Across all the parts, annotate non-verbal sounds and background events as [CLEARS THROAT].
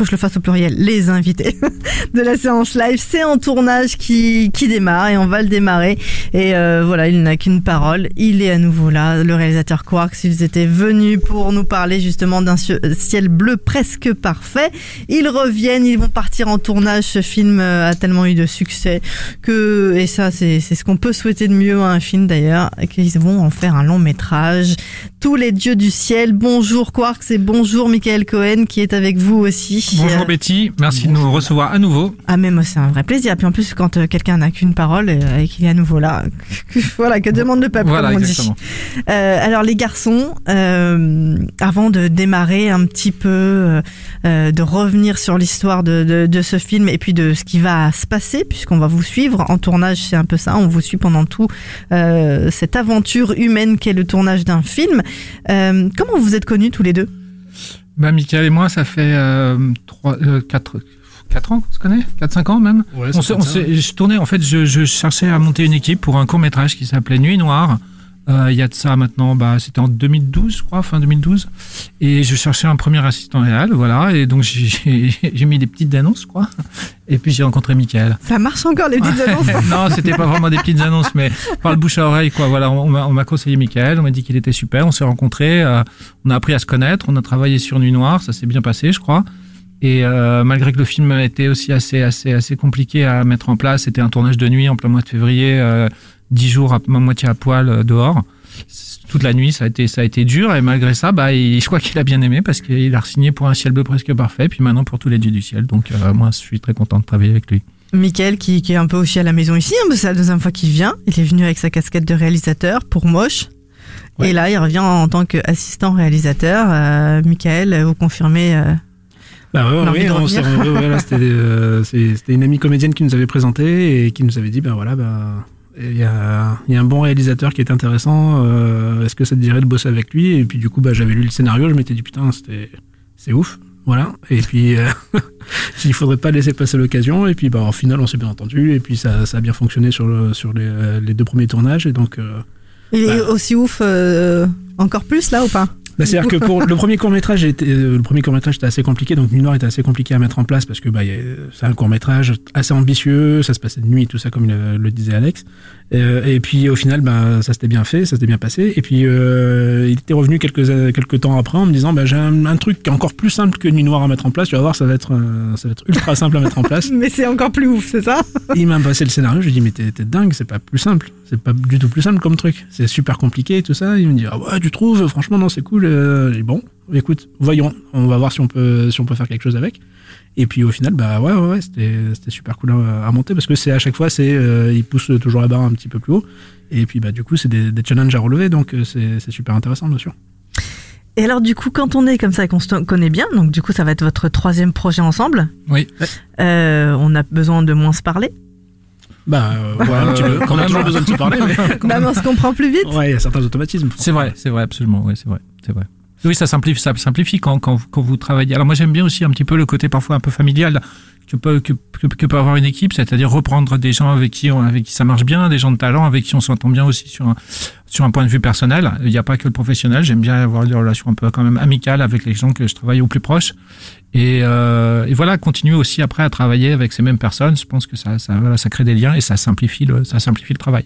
Faut que je le fasse au pluriel, les invités [LAUGHS] de la séance live. C'est en tournage qui, qui démarre et on va le démarrer. Et euh, voilà, il n'a qu'une parole. Il est à nouveau là, le réalisateur Quarks. Ils étaient venus pour nous parler justement d'un ciel bleu presque parfait. Ils reviennent, ils vont partir en tournage. Ce film euh, a tellement eu de succès que, et ça, c'est ce qu'on peut souhaiter de mieux à un film d'ailleurs, qu'ils vont en faire un long métrage. Tous les dieux du ciel. Bonjour Quarks et bonjour Michael Cohen qui est avec vous aussi. Bonjour Betty, merci de nous recevoir à nouveau. Ah mais moi c'est un vrai plaisir. Puis en plus quand euh, quelqu'un n'a qu'une parole euh, et qu'il est à nouveau là, [LAUGHS] voilà que demande le peuple Voilà, comme on dit. Euh, alors les garçons, euh, avant de démarrer un petit peu, euh, euh, de revenir sur l'histoire de, de, de ce film et puis de ce qui va se passer, puisqu'on va vous suivre en tournage, c'est un peu ça, on vous suit pendant tout euh, cette aventure humaine qu'est le tournage d'un film. Euh, comment vous êtes connus tous les deux? Bah, Michael et moi, ça fait euh, 3, 4, 4 ans qu'on se connaît? 4-5 ans même? Ouais, on se, on s'est- Je tournais, en fait, je, je cherchais à monter une équipe pour un court métrage qui s'appelait Nuit Noire. Euh, Il y a de ça maintenant, bah, c'était en 2012, je crois, fin 2012. Et je cherchais un premier assistant réel, voilà. Et donc, [LAUGHS] j'ai mis des petites annonces, quoi. Et puis, j'ai rencontré Michael. Ça marche encore les petites annonces [LAUGHS] non, c'était pas vraiment des petites annonces, mais par le bouche à oreille, quoi. Voilà, on m'a on m'a conseillé Michael, on m'a dit qu'il était super, on s'est rencontrés, euh, on a appris à se connaître, on a travaillé sur Nuit Noire, ça s'est bien passé, je crois. Et euh, malgré que le film était aussi assez, assez, assez compliqué à mettre en place, c'était un tournage de nuit en plein mois de février, euh, dix jours à ma moitié à poil euh, dehors. Toute la nuit, ça a été, ça a été dur, et malgré ça, bah, il- je crois qu'il a bien aimé parce qu'il a signé pour un ciel bleu presque parfait, puis maintenant pour tous les dieux du ciel. Donc, euh, moi, je suis très content de travailler avec lui. Michael qui, qui est un peu aussi à la maison ici, hein, c'est la deuxième fois qu'il vient. Il est venu avec sa casquette de réalisateur pour Moche. Ouais. Et là, il revient en tant qu'assistant réalisateur. Euh, Michael, vous confirmez euh, Bah ouais, ouais, euh, c'était une amie comédienne qui nous avait présenté et qui nous avait dit ben voilà ben il y a, il y a un bon réalisateur qui est intéressant euh, est-ce que ça te dirait de bosser avec lui? Et puis du coup bah j'avais lu le scénario je m'étais dit putain c'était c'est ouf voilà. Et puis euh, [LAUGHS] il faudrait pas laisser passer l'occasion. Et puis bah au final on s'est bien entendu. Et puis ça, ça a bien fonctionné sur le, sur les, les deux premiers tournages. Et donc euh, Il est Bah. aussi ouf, euh, encore plus là ou pas? Bah, C'est-à-dire que pour le premier court métrage, le premier court métrage était assez compliqué, donc Nuit Noire était assez compliqué à mettre en place parce que bah, a- c'est un court métrage assez ambitieux, ça se passait de nuit, tout ça comme le disait Alex. Euh, et puis au final, bah, ça s'était bien fait, ça s'était bien passé. Et puis euh, il était revenu quelques quelques temps après en me disant, bah, j'ai un, un truc qui est encore plus simple que Nuit Noire à mettre en place. Tu vas voir, ça va être euh, ça va être ultra simple à mettre en place. [LAUGHS] Mais c'est encore plus ouf, c'est ça? Il m'a passé le scénario, je lui ai dit mais t'es t'es dingue, c'est pas plus simple, c'est pas du tout plus simple comme truc, c'est super compliqué et tout ça. Il me dit ah ouais tu trouves, franchement non c'est cool. Euh, J'ai dit bon écoute voyons, on va voir si on peut si on peut faire quelque chose avec. Et puis au final bah ouais ouais, ouais c'était super cool à, à monter parce que c'est à chaque fois c'est euh, il pousse toujours la barre un petit peu plus haut et puis bah du coup c'est des, des challenges à relever donc euh, c'est super intéressant bien sûr. Et alors du coup, quand on est comme ça et qu'on se connaît bien, donc du coup ça va être votre troisième projet ensemble, Oui. euh, on a besoin de moins se parler. Bah euh, ouais, on a même. toujours besoin de se parler mais Bah, on se comprend plus vite. ouais il y a certains automatismes. C'est vrai, c'est vrai, absolument, oui, c'est vrai, c'est vrai. Oui, ça simplifie, ça simplifie quand, quand, quand vous travaillez. Alors moi j'aime bien aussi un petit peu le côté parfois un peu familial que peut, que, que, peut avoir une équipe, c'est-à-dire reprendre des gens avec qui, on, avec qui ça marche bien, des gens de talent avec qui on s'entend bien aussi sur un, sur un point de vue personnel. Il n'y a pas que le professionnel, j'aime bien avoir des relations un peu quand même amicales avec les gens que je travaille au plus proche. Et, euh, et voilà, continuer aussi après à travailler avec ces mêmes personnes, je pense que ça, ça, voilà, ça crée des liens et ça simplifie le, ça simplifie le travail.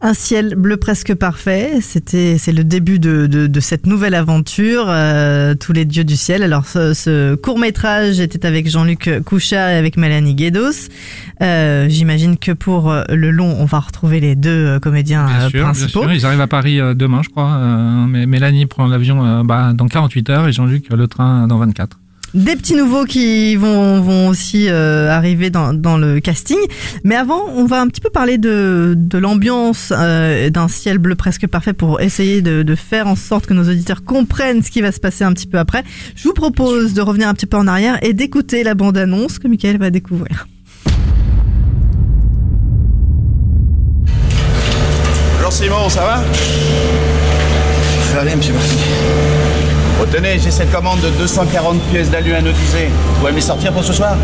Un ciel bleu presque parfait. C'était, c'est le début de, de, de cette nouvelle aventure. euh, tous les dieux du ciel. Alors, ce, ce court métrage était avec Jean-Luc Couchard et avec Mélanie Guédos. Euh, j'imagine que pour le long, on va retrouver les deux euh, comédiens Bien euh, bien principaux. sûr. Ils arrivent à Paris demain, je crois. Euh, mais Mélanie prend l'avion bah, dans 48 heures et Jean-Luc le train dans 24. Des petits nouveaux qui vont, vont aussi euh, arriver dans, dans le casting. Mais avant, on va un petit peu parler de, de l'ambiance euh, d'un ciel bleu presque parfait pour essayer de, de faire en sorte que nos auditeurs comprennent ce qui va se passer un petit peu après. Je vous propose de revenir un petit peu en arrière et d'écouter la bande-annonce que Michael va découvrir. Bonjour Simon, ça va? Ça va bien, monsieur Marty. Oh, tenez, j'ai cette commande de 240 pièces d'alu anodisé. Vous pouvez me les sortir pour ce soir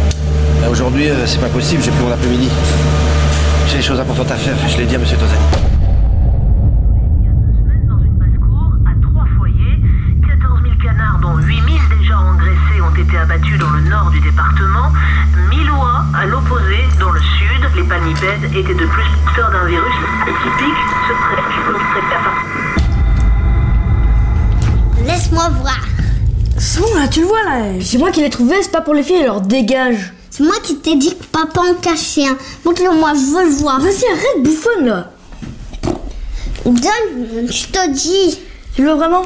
Là, Aujourd'hui, euh, c'est pas possible, j'ai plus mon après-midi. J'ai des choses importantes à faire, je l'ai dit à monsieur Tozani. Il y a deux semaines, dans une basse-cour, à trois foyers, 14 000 canards, dont 8 000 déjà engraissés, ont été abattus dans le nord du département. 1000 oies, à l'opposé, dans le sud. Les palmipèdes étaient de plus porteurs d'un virus atypique, ce Laisse-moi voir. C'est bon, là, tu le vois, là. C'est moi qui l'ai trouvé, c'est pas pour les filles, alors dégage. C'est moi qui t'ai dit que papa en cachait un. Montre-le-moi, je veux le voir. Vas-y, arrête, bouffonne, là. Donne, je te dis. Tu le veux vraiment?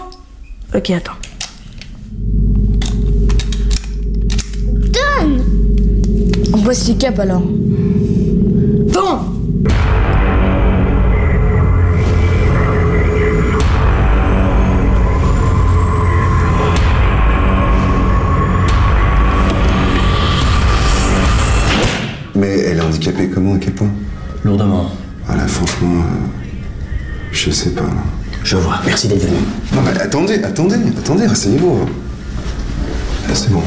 Ok, attends. Donne. On bosse les capes, alors. Bon Mais elle est handicapée comment À quel point Lourdement. Voilà, franchement, euh, je sais pas. là. Je vois, merci d'être venu. Non mais attendez, attendez, attendez, asseyez-vous. Ah, c'est bon.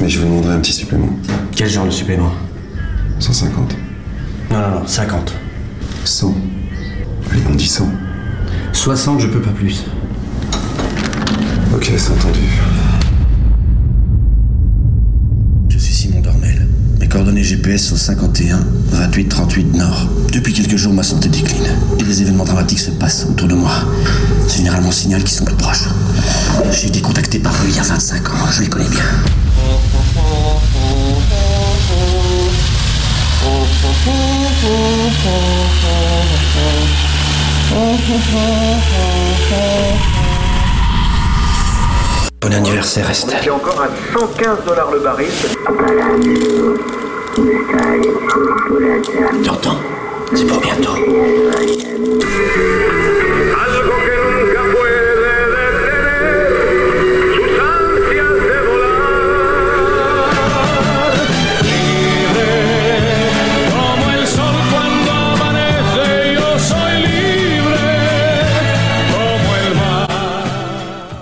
Mais je vous demanderai un petit supplément. Quel genre de supplément? 150. Non, non, non, 50. 100. Allez, on dit 100. 60, je peux pas plus. Ok, c'est entendu. Je suis Simon Dormel. Mes coordonnées GPS sont 51 28 38 Nord. Depuis quelques jours, ma santé décline. Et des événements dramatiques se passent autour de moi. C'est généralement signal qu'ils sont plus proches. J'ai été contacté par eux il y a 25 ans, je les connais bien. Bon anniversaire, Estelle. C'est encore à 115 dollars le baril. T'entends C'est pour bientôt.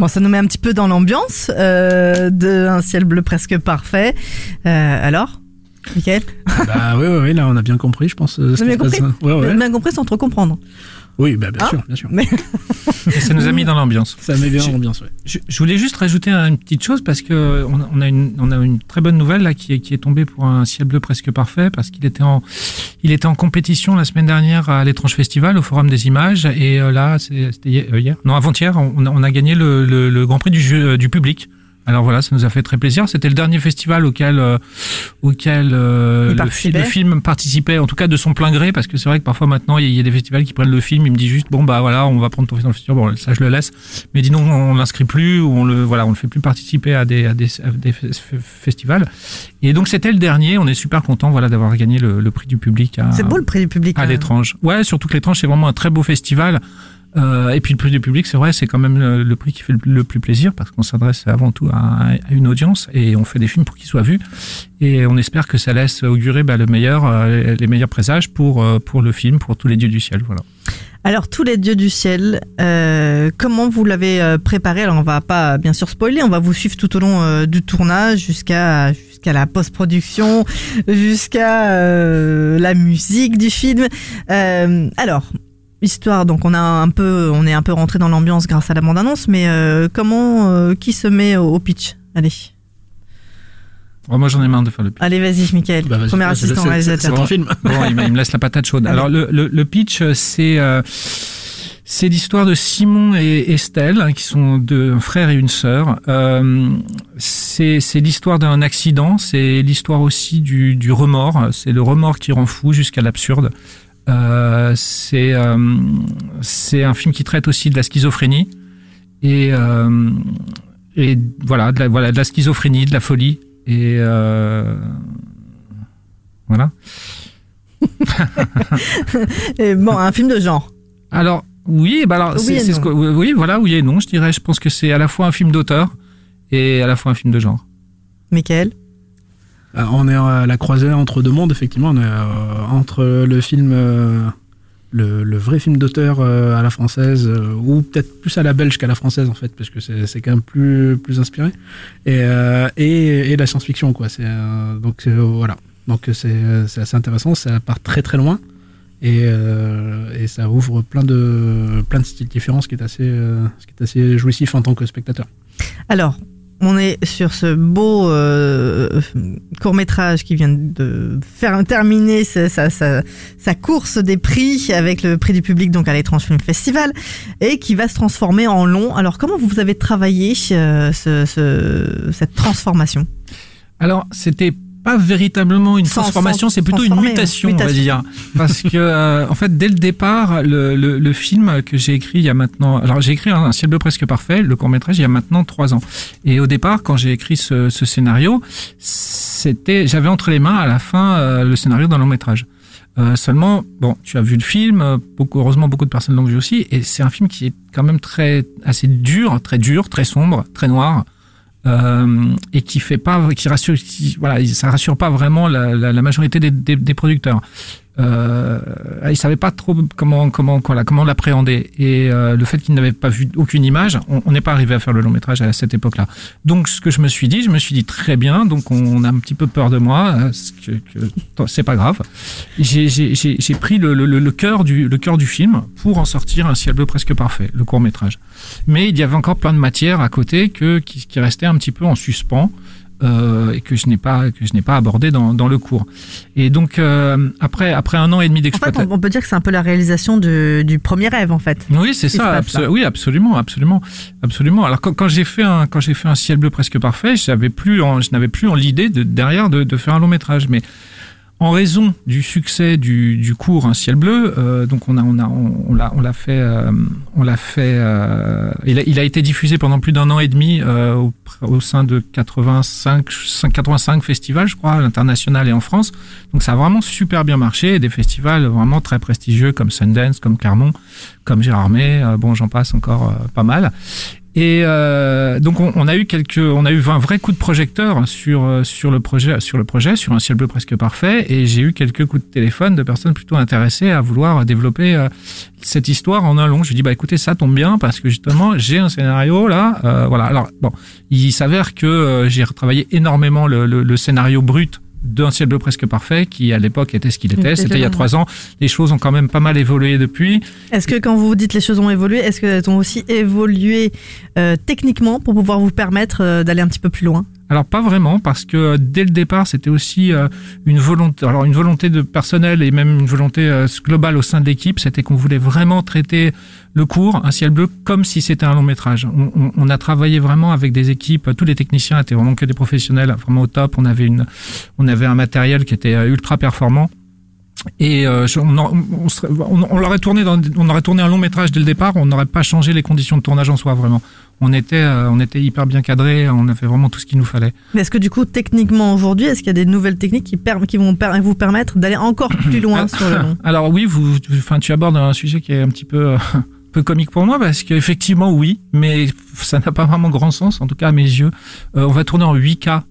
Bon, ça nous met un petit peu dans l'ambiance euh, d'un ciel bleu presque parfait. Euh, alors, Michael Bah oui, oui, oui, là on a bien compris, je pense. avez qui bien compris. Ouais, ouais. bien compris sans trop comprendre. Oui, bah, bien Ah. sûr, bien sûr. Mais [LAUGHS] ça nous a mis dans l'ambiance. Ça met bien l'ambiance, ouais. Je, je voulais juste rajouter une petite chose parce que on a, on a une, on a une très bonne nouvelle là qui est, qui est tombée pour un ciel bleu presque parfait parce qu'il était en, il était en compétition la semaine dernière à l'étrange festival au Forum des images et euh, là c'était hier, euh, hier, non avant-hier, on, a- on a gagné le, le, le Grand Prix du, jeu, euh, du public. Alors voilà, ça nous a fait très plaisir. C'était le dernier festival auquel euh, auquel euh, le, fi- participait. le film participait, en tout cas de son plein gré, parce que c'est vrai que parfois maintenant il y, a- il y a des festivals qui prennent le film, ils me disent juste bon bah voilà, on va prendre ton film dans le festival, bon ça je le laisse, mais dis non on l'inscrit plus on le voilà on le fait plus participer à des à des, à des fe- fe- festivals. Et donc c'était le dernier, on est super content voilà d'avoir gagné le, le prix du public c'est beau le prix du public. à l'étrange. Ouais, surtout que l'étrange c'est vraiment un très beau festival. Euh, et puis le prix du public, c'est vrai, c'est quand même le, prix qui fait le, plus plaisir parce qu'on s'adresse avant tout à, une audience et on fait des films pour qu'ils soient vus. Et on espère que ça laisse augurer bah, le meilleur, euh, les meilleurs présages pour euh, pour le film, pour tous les dieux du ciel. Voilà. Alors tous les dieux du ciel, comment vous l'avez préparé? Alors on va pas bien sûr spoiler, on va vous suivre tout au long du tournage jusqu'à jusqu'à la post-production, jusqu'à la musique du film. Alors histoire, donc on a un peu, on est un peu rentré dans l'ambiance grâce à la bande-annonce, mais euh, comment, euh, qui se met au, au pitch? Allez. Oh, moi, j'en ai marre de faire le pitch. Allez, vas-y, Michael. Bah, Premier c'est- assistant réalisateur. c'est ton film. Bon, il, me- il me laisse la patate chaude. Allez. Alors, le, le, le pitch, euh, c'est euh, c'est l'histoire de Simon et Estelle, hein, qui sont deux un frère et une sœur. Euh, c'est c'est l'histoire d'un accident. C'est l'histoire aussi du, du remords. C'est le remords qui rend fou jusqu'à l'absurde. Euh, c'est euh, c'est un film qui traite aussi de la schizophrénie et euh, et voilà de la, voilà de la schizophrénie, de la folie et euh, voilà. [LAUGHS] Et bon, un film de genre. Alors oui, bah alors Oui c'est et c'est ce non. que, oui voilà oui et non je dirais je pense que c'est à la fois un film d'auteur et à la fois un film de genre. Michael? On est à la croisée entre deux mondes, effectivement. On est euh, entre le film, euh, le, vrai film d'auteur euh, à la française, euh, ou peut-être plus à la belge qu'à la française, en fait, parce que c'est quand même plus, plus inspiré, et, euh, et, la science-fiction, quoi. Euh, donc euh, voilà. Donc c'est assez intéressant, ça part très très loin. Et, euh, et ça ouvre plein de, plein de styles différents, ce qui est assez, euh, ce qui est assez jouissif en tant que spectateur. Alors, on est sur ce beau court métrage qui vient de faire terminer sa, sa, sa- sa course des prix avec le prix du public donc à l'étrange film festival et qui va se transformer en long. Alors comment vous avez travaillé euh, ce- ce- cette transformation? Alors, c'était pas véritablement une Sans- transformation, c'est plutôt une mutation, mutation. on va dire. Parce que, euh, en fait, dès le départ, le, le, le film que j'ai écrit il y a maintenant, alors j'ai écrit un, ciel bleu presque parfait, le court métrage il y a maintenant trois ans. Et au départ, quand j'ai écrit ce, ce scénario, c'était, j'avais entre les mains à la fin euh, le scénario d'un long métrage. Euh, seulement, bon, tu as vu le film, beaucoup, heureusement beaucoup de personnes l'ont vu aussi, et c'est un film qui est quand même très, assez dur, très dur, très sombre, très noir euh, et qui fait pas, qui rassure, qui, voilà, ça rassure pas vraiment la, la, la majorité des, des, des producteurs. Euh, ils savaient pas trop comment l'appréhender et euh, le fait qu'ils n'avaient pas vu aucune image, on n'est pas arrivé à faire le long métrage à cette époque-là. Donc ce que je me suis dit, je me suis dit très bien, donc on a un petit peu peur de moi, euh, que, que c'est pas grave. J'ai pris le, cœur du film pour en sortir un ciel bleu presque parfait, le court métrage. Mais il y avait encore plein de matière à côté que qui restait un petit peu en suspens. Euh, et que je n'ai pas que je n'ai pas abordé dans, dans le cours. Et donc euh, après après un an et demi En fait, d'exploitation. on, peut dire que c'est un peu la réalisation de- du premier rêve en fait. Oui, c'est ça. abso- oui, absolument, absolument, absolument. Alors quand, quand j'ai fait un quand j'ai fait un ciel bleu presque parfait, j'avais plus en, je n'avais plus en l'idée de derrière de, de faire un long métrage, mais en raison du succès du, du cours Un ciel bleu, euh, donc on a on a on, l'a on l'a fait euh, on l'a fait euh, il, a, il a été diffusé pendant plus d'un an et demi euh, au, au sein de 85 85 festivals je crois à l'international et en France. Donc ça a vraiment super bien marché, des festivals vraiment très prestigieux comme Sundance, comme Clermont, comme Gérardmer, euh, bon j'en passe encore euh, pas mal. Et euh, donc on, on a eu quelques, on a eu un vrai coup de projecteur sur euh, sur le projet, sur le projet, sur un ciel bleu presque parfait. Et j'ai eu quelques coups de téléphone de personnes plutôt intéressées à vouloir développer euh, cette histoire en un long. Je dis bah écoutez ça tombe bien parce que justement j'ai un scénario là, euh, voilà. Alors bon, il s'avère que euh, j'ai retravaillé énormément le, le, le scénario brut d'un ciel bleu presque parfait qui à l'époque était ce qu'il était. Était C'était il y a trois ans. Les choses ont quand même pas mal évolué depuis. Est-ce que quand vous dites les choses ont évolué, est-ce qu'elles ont aussi évolué euh, techniquement pour pouvoir vous permettre euh, d'aller un petit peu plus loin? Alors pas vraiment parce que euh, dès le départ c'était aussi euh, une volonté alors une volonté de personnel et même une volonté euh, globale au sein de l'équipe c'était qu'on voulait vraiment traiter le cours un ciel bleu comme si c'était un long métrage. On, on- on a travaillé vraiment avec des équipes tous les techniciens étaient vraiment que des professionnels vraiment au top. On avait une on avait un matériel qui était ultra performant et euh, on, en- on, serait- on, on l'aurait tourné dans, on aurait tourné un long métrage dès le départ, on n'aurait pas changé les conditions de tournage en soi vraiment. On était, euh, on était hyper bien cadré, on a fait vraiment tout ce qu'il nous fallait. Mais est-ce que du coup, techniquement aujourd'hui, est-ce qu'il y a des nouvelles techniques qui, per- qui vont per- vous permettre d'aller encore plus [CLEARS THROAT] loin sur le long? Alors oui, vous, enfin, tu abordes un sujet qui est un petit peu, euh, un [LAUGHS] peu comique pour moi parce qu'effectivement oui, mais ça n'a pas vraiment grand sens, en tout cas à mes yeux. Euh, on va tourner en 8K.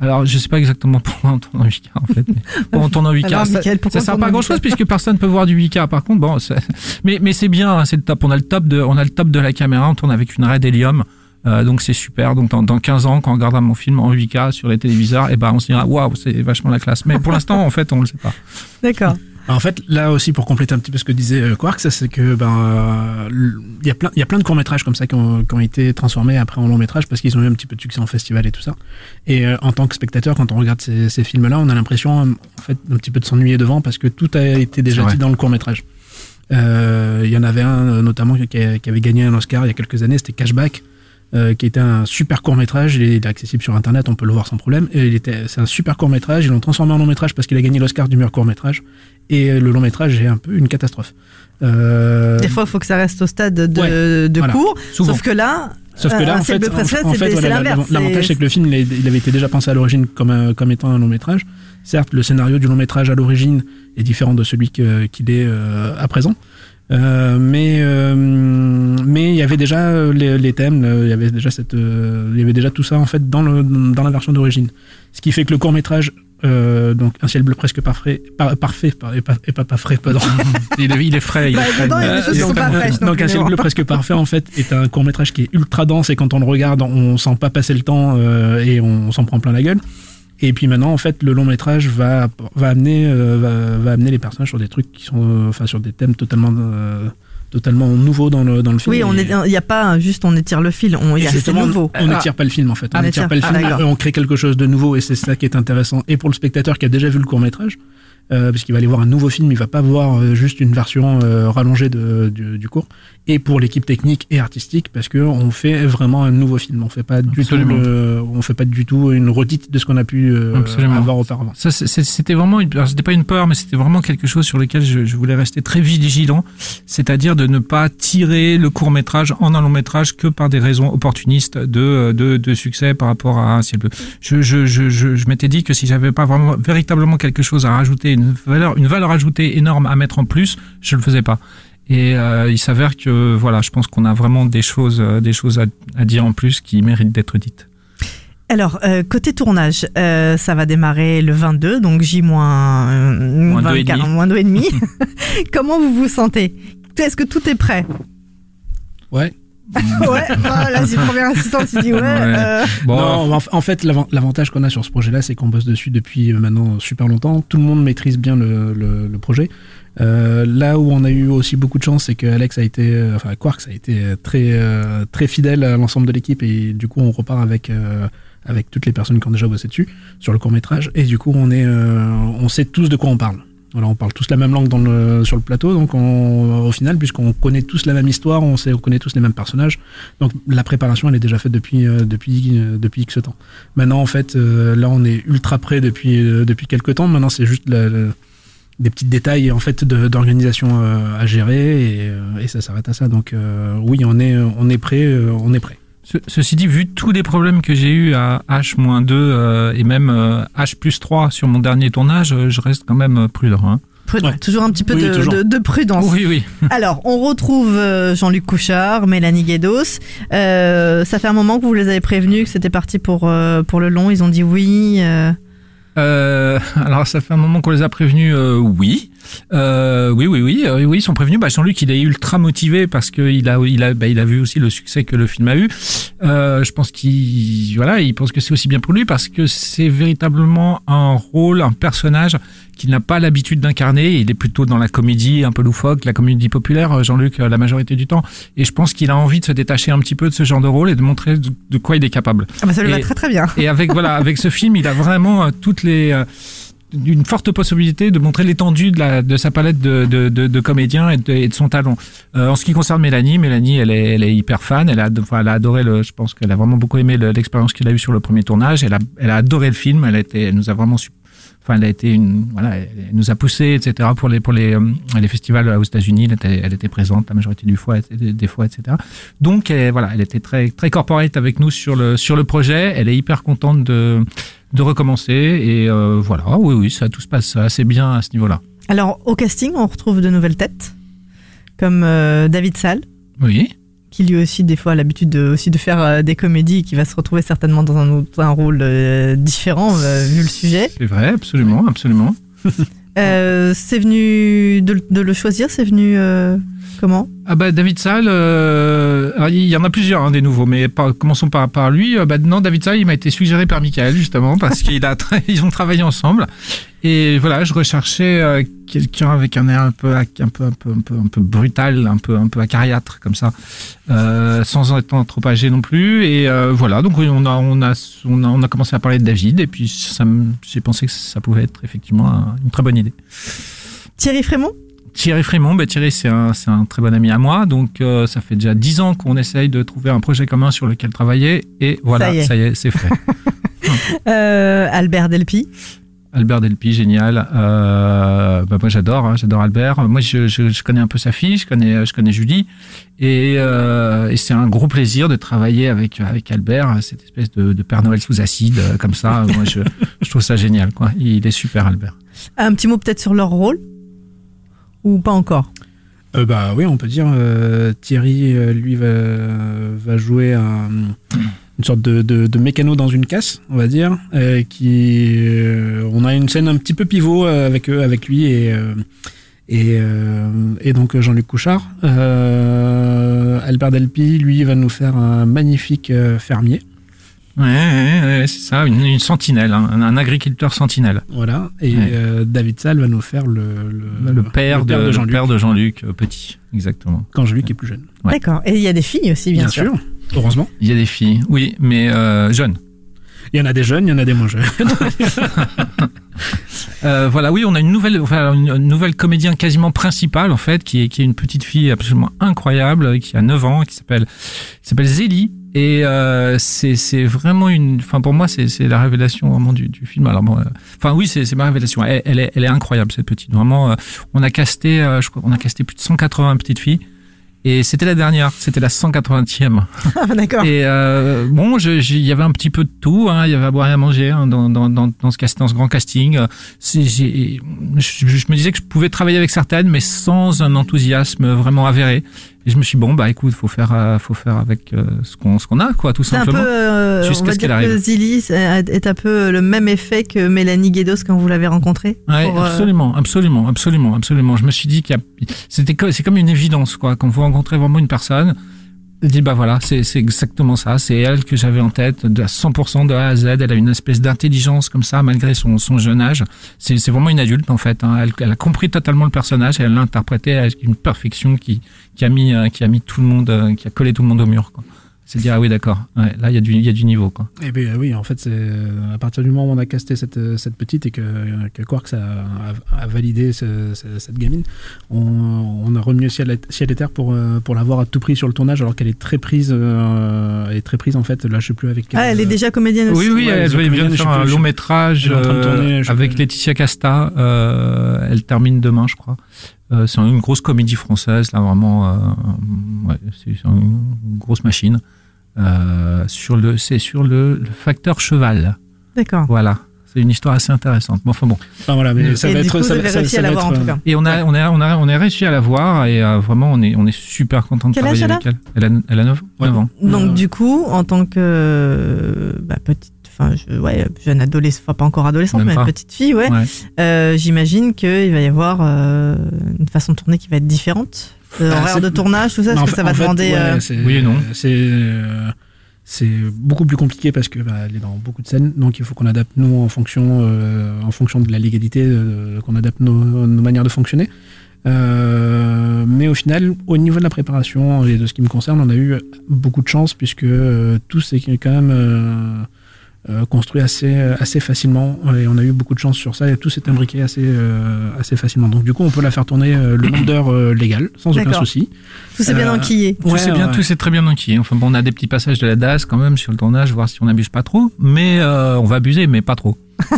Alors je sais pas exactement pourquoi on tourne en 8K en fait. Mais [LAUGHS] bon, on tourne en 8K. Alors, ça, sert pas à grand chose 8K? puisque personne peut voir du 8K. Par contre, bon, c'est- [LAUGHS] mais mais c'est bien, hein, c'est le top. On a le top de, on a le top de la caméra. On tourne avec une Red Helium. Euh, donc c'est super. Donc dans, dans 15 ans, quand on regardera mon film en 8K sur les téléviseurs, et ben on se dira waouh, c'est vachement la classe. Mais pour l'instant, en fait, on le sait pas. D'accord. En fait, là aussi, pour compléter un petit peu ce que disait euh, Quark, c'est que ben euh, il y a plein, il y a plein de courts métrages comme ça qui ont, qui ont été transformés après en long métrage parce qu'ils ont eu un petit peu de succès en festival et tout ça. Et euh, en tant que spectateur, quand on regarde ces, ces films-là, on a l'impression en fait un petit peu de s'ennuyer devant parce que tout a été déjà dit dans le court métrage. Euh, Il y en avait un notamment qui, a- qui avait gagné un Oscar il y a quelques années, c'était Cashback. Euh, qui était un super court métrage, il est, il est accessible sur internet, on peut le voir sans problème. Et il était, c'est un super court métrage, ils l'ont transformé en long métrage parce qu'il a gagné l'Oscar du meilleur court métrage. Et euh, le long métrage est un peu une catastrophe. Euh, Des fois, il faut que ça reste au stade de, Ouais, de voilà. cours. Souvent. Sauf que là, Sauf que euh, là, un en fait, en, fait, voilà, l'inverse. l'avantage, c'est que le film, il, avait été déjà pensé à l'origine comme, un- comme étant un long métrage. Certes, le scénario du long métrage à l'origine est différent de celui qu'il est euh, à présent. Euh, mais euh, mais il y avait déjà euh, les, les thèmes, euh, il y avait déjà cette, euh, il y avait déjà tout ça en fait dans le dans la version d'origine. Ce qui fait que le court métrage, euh, donc un ciel bleu presque parfait, par- parfait, par- et pas, et pas, pas frais, pardon. [LAUGHS] il, est, il est frais. Il Bah, est frais. dedans, il y a pas fraîches non donc un ciel bleu presque parfait en fait est un court métrage qui est ultra dense et quand on le regarde on sent pas passer le temps euh, et on s'en prend plein la gueule et puis maintenant en fait le long métrage va va amener euh, va, va amener les personnages sur des trucs qui sont euh, enfin sur des thèmes totalement euh, totalement nouveaux dans le dans le film Oui, il n'y a pas juste on étire le fil, on, y a- c'est nouveau. On n'étire pas le film en fait. Ah, on on n'étire étire- pas le ah, film. on crée quelque chose de nouveau et c'est ça qui est intéressant. Et pour le spectateur qui a déjà vu le court métrage, euh, parce qu'il va aller voir un nouveau film, il va pas voir euh, juste une version euh, rallongée de, du, du cours. Et pour l'équipe technique et artistique, parce que on fait vraiment un nouveau film. On fait pas du tout, le- on fait pas du tout une redite de ce qu'on a pu avoir auparavant. Ça, c'était vraiment, c'était pas une peur, mais c'était vraiment quelque chose sur lequel je, je voulais rester très vigilant, c'est-à-dire de ne pas tirer le court métrage en un long métrage que par des raisons opportunistes de, de, de succès par rapport à un ciel bleu. Je, je, je, je, je m'étais dit que si j'avais pas vraiment véritablement quelque chose à rajouter, une valeur, une valeur ajoutée énorme à mettre en plus, je le faisais pas. Et euh, il s'avère que voilà, je pense qu'on a vraiment des choses, euh, des choses à, à dire en plus qui méritent d'être dites. Alors, euh, côté tournage, euh, ça va démarrer le 22, donc J moins, euh, Moins deux et 24, demi. moins deux et demi. [LAUGHS] Comment vous vous sentez? Est-ce que tout est prêt? Ouais. [LAUGHS] Ouais, voilà, c'est première assistante qui dit ouais. euh, Non, en, fait, l'avan- l'avantage qu'on a sur ce projet-là, c'est qu'on bosse dessus depuis euh, maintenant super longtemps. Tout le monde maîtrise bien le, le- le projet. Euh, là où on a eu aussi beaucoup de chance, c'est que Alex a été, euh, enfin Quarks a été très euh, très fidèle à l'ensemble de l'équipe et du coup on repart avec euh, avec toutes les personnes qui ont déjà bossé dessus sur le court métrage et du coup on est euh, on sait tous de quoi on parle. Voilà, on parle tous la même langue sur le plateau, donc on, au final, puisqu'on connaît tous la même histoire, on, sait, on connaît tous les mêmes personnages, donc la préparation, elle est déjà faite depuis, euh, depuis, euh, depuis X temps. Maintenant, en fait, euh, là, on est ultra près depuis, depuis quelques temps. Maintenant, c'est juste des petits détails en fait d'organisation à gérer et, et ça s'arrête à ça. Donc oui, on est, on est prêt, on est prêt. Ce- ceci dit, vu tous les problèmes que j'ai eu à H-2 euh, et même euh, H plus 3 sur mon dernier tournage, euh, je reste quand même euh, prudent. Hein. prudent, toujours un petit peu Oui, de, toujours. de- de prudence. Oui, oui. [LAUGHS] Alors, on retrouve Jean-Luc Couchard, Mélanie Guédos. Euh, ça fait un moment que vous les avez prévenus que c'était parti pour, pour le long. Ils ont dit oui. euh. Euh, [LAUGHS] alors ça fait un moment qu'on les a prévenus, euh, oui. Euh, oui, oui, oui, euh, oui, ils sont prévenus. Bah, Jean-Luc, il est ultra motivé parce qu'il a, il a, bah, il a vu aussi le succès que le film a eu. Euh, je pense qu'il, voilà, il pense que c'est aussi bien pour lui parce que c'est véritablement un rôle, un personnage qu'il n'a pas l'habitude d'incarner. Il est plutôt dans la comédie un peu loufoque, la comédie populaire, euh, Jean-Luc, euh, la majorité du temps. Et je pense qu'il a envie de se détacher un petit peu de ce genre de rôle et de montrer de, quoi il est capable. Ah bah ça lui va très très bien. et avec voilà, avec ce film, il a vraiment toutes les euh, une forte possibilité de montrer l'étendue de, de sa palette de, de, de, de comédiens et de, et de son talent. Euh, en ce qui concerne Mélanie, Mélanie, elle est, elle est hyper fan. Elle a, enfin, elle a adoré le. Je pense qu'elle a vraiment beaucoup aimé le- l'expérience qu'il a eue sur le premier tournage. Elle a, elle a adoré le film. Elle a été, elle nous a vraiment Enfin, elle a été une, voilà, elle nous a poussé, etc. pour les pour les euh, les festivals aux États-Unis. Elle était, elle était présente la majorité du fois, des fois, etc. Donc, elle, voilà, elle était très très corporate avec nous sur le sur le projet. Elle est hyper contente de de recommencer et euh, voilà, oui, oui, ça tout se passe assez bien à ce niveau-là. Alors, au casting, on retrouve de nouvelles têtes, comme euh, David Salle, Oui. qui lui aussi, des fois, a l'habitude de, aussi de faire euh, des comédies, qui va se retrouver certainement dans un, autre, un rôle différent, vu le sujet. C'est vrai, absolument, absolument. [LAUGHS] C'est venu de, de le choisir, c'est venu comment? Ah bah David Salle, euh, il y en a plusieurs hein, des nouveaux, mais par- commençons par, par lui. Euh, bah, non, David Salle, il m'a été suggéré par Michael justement parce qu'ils [LAUGHS] ont travaillé ensemble. Et voilà, je recherchais euh, quelqu'un avec un air un peu, un peu, un peu, un peu, un peu brutal, un peu, un peu acariâtre comme ça, euh, sans être trop âgé non plus. Et euh, voilà, donc on a, on a, on a, on a commencé à parler de David, et puis j'ai pensé que ça pouvait être effectivement un- une très bonne idée. Thierry Frémont? Thierry Frémont, bah Thierry c'est un, c'est un très bon ami à moi, donc euh, ça fait déjà dix ans qu'on essaye de trouver un projet commun sur lequel travailler, et voilà, Ça y est. c'est fait. [LAUGHS] Euh, Albert Delpy Albert Delpy, génial. Euh, bah moi j'adore, hein, j'adore Albert. Moi je, je, je connais un peu sa fille, je connais, je connais Julie, et, euh, et c'est un gros plaisir de travailler avec avec Albert, cette espèce de, de Père Noël sous acide comme ça. moi je, je trouve ça génial, quoi. Il est super Albert. Un petit mot peut-être sur leur rôle? Ou pas encore? Euh, bah oui, on peut dire euh, Thierry, euh, lui, va, jouer un- une sorte de, mécano dans une casse, on va dire. qui, on a une scène un petit peu pivot avec avec lui et et, et donc Jean-Luc Couchard. Albert Delpy, lui, va nous faire un magnifique fermier. Ouais, ouais, ouais, c'est ça, une, une sentinelle, hein, un, un agriculteur sentinelle. Voilà. Et Ouais. euh, David Salle va nous faire le, le, Le père, le de, Jean-Luc père de Jean-Luc euh, Petit, exactement. quand Jean-Luc est plus jeune. Ouais. D'accord. Et il y a des filles aussi, bien, Bien sûr, heureusement. Il y a des filles, oui, mais euh, jeunes. Il y en a des jeunes, il y en a des moins jeunes. [LAUGHS] [LAUGHS] Euh, voilà, oui, on a une nouvelle, enfin, une, nouvelle comédienne quasiment principale en fait, qui est, qui est une petite fille absolument incroyable, qui a 9 ans, qui s'appelle, qui s'appelle Zélie. Et euh, c'est c'est vraiment une, enfin pour moi c'est c'est la révélation vraiment du, du film. Alors bon, euh, enfin oui c'est c'est ma révélation. Elle, elle est elle est incroyable cette petite. Vraiment, euh, on a casté, euh, je crois, on a casté plus de 180 petites filles. Et c'était la dernière, c'était la 180e. Ah, d'accord. Et euh, bon, il y avait un petit peu de tout. Hein, il y avait à boire et à manger hein, dans, dans, dans, dans, ce dans ce grand casting. Je me disais que je pouvais travailler avec certaines, mais sans un enthousiasme vraiment avéré. Et je me suis dit, bon, bah écoute, faut faire, euh, faut faire avec euh, ce qu'on qu'on a, quoi, tout C'est un peu, simplement. euh, Jusqu'à ce qu'elle arrive. que Zilly c'est- est un peu le même effet que Mélanie Guédos quand vous l'avez rencontrée. Ouais, Pour, absolument, absolument, absolument, absolument. Je me suis dit qu'il a, c'était c'est comme une évidence, quoi. Quand vous rencontrez vraiment une personne, dites, bah voilà, c'est, exactement ça. C'est elle que j'avais en tête, de à 100% de A à Z. Elle a une espèce d'intelligence comme ça, malgré son, son jeune âge. C'est, c'est vraiment une adulte, en fait. hein. Elle, elle a compris totalement le personnage et elle l'a interprété avec une perfection qui, qui a mis, euh, qui a mis tout le monde, euh, qui a collé tout le monde au mur, quoi. C'est dire, ah oui, d'accord. Ouais, là, il y a du, il y a du niveau, quoi. Eh bien oui, en fait, c'est euh, à partir du moment où on a casté cette, euh, cette petite et que, que Quarks a, a, a validé ce- ce- cette gamine, on, on a remis ciel, et- ciel et terre pour, euh, pour l'avoir à tout prix sur le tournage, alors qu'elle est très prise, euh, elle est très prise en fait. Là, je sais plus avec. Ah, elle est déjà comédienne aussi. Oui, oui, Ouais, elle les vient de faire un plus, long je- métrage elle est en train de euh, tourner, avec plus. Laetitia Casta. euh, elle termine demain, je crois. Euh, c'est une grosse comédie française, là, vraiment. euh, ouais, c'est une grosse machine. Euh, sur le, c'est sur le, le facteur cheval. D'accord. Voilà. C'est une histoire assez intéressante. Bon, enfin bon. Enfin voilà, mais ça Et va être. coup, ça vous va- avez ça- réussi ça à l'avoir, en tout cas. Et on a, on a, on a, on a réussi à la voir et euh, vraiment, on est, on est super content de Quel travailler âge avec elle. Elle a, elle a 9, ans. Donc du coup, en tant que euh, bah, petite, enfin je- ouais, jeune adolescente, enfin pas encore adolescente, Même mais pas. petite fille, ouais. Ouais. Euh, J'imagine qu'il va y avoir euh, une façon de tourner qui va être différente. Euh, Bah, horaire de tournage, tout ça, est-ce que ça va fait, demander. ouais, euh, Oui et non. C'est euh, c'est beaucoup plus compliqué parce que bah, elle est dans beaucoup de scènes, donc il faut qu'on adapte nous en fonction euh, en fonction de la légalité, euh, qu'on adapte nos, nos manières de fonctionner. Euh, mais au final, au niveau de la préparation et de ce qui me concerne, on a eu beaucoup de chance puisque euh, tout s'est quand même euh, euh, construit assez, assez facilement et on a eu beaucoup de chance sur ça et tout s'est imbriqué assez, euh, assez facilement. Donc du coup, on peut la faire tourner euh, le nombre d'heures euh, légal sans aucun souci. Tout s'est bien Euh, enquillé. Tout Ouais, c'est bien, ouais. tout c'est très bien enquillé. Enfin bon, on a des petits passages de la DAS quand même sur le tournage, voir si on n'abuse pas trop. Mais euh, on va abuser, mais pas trop. [LAUGHS]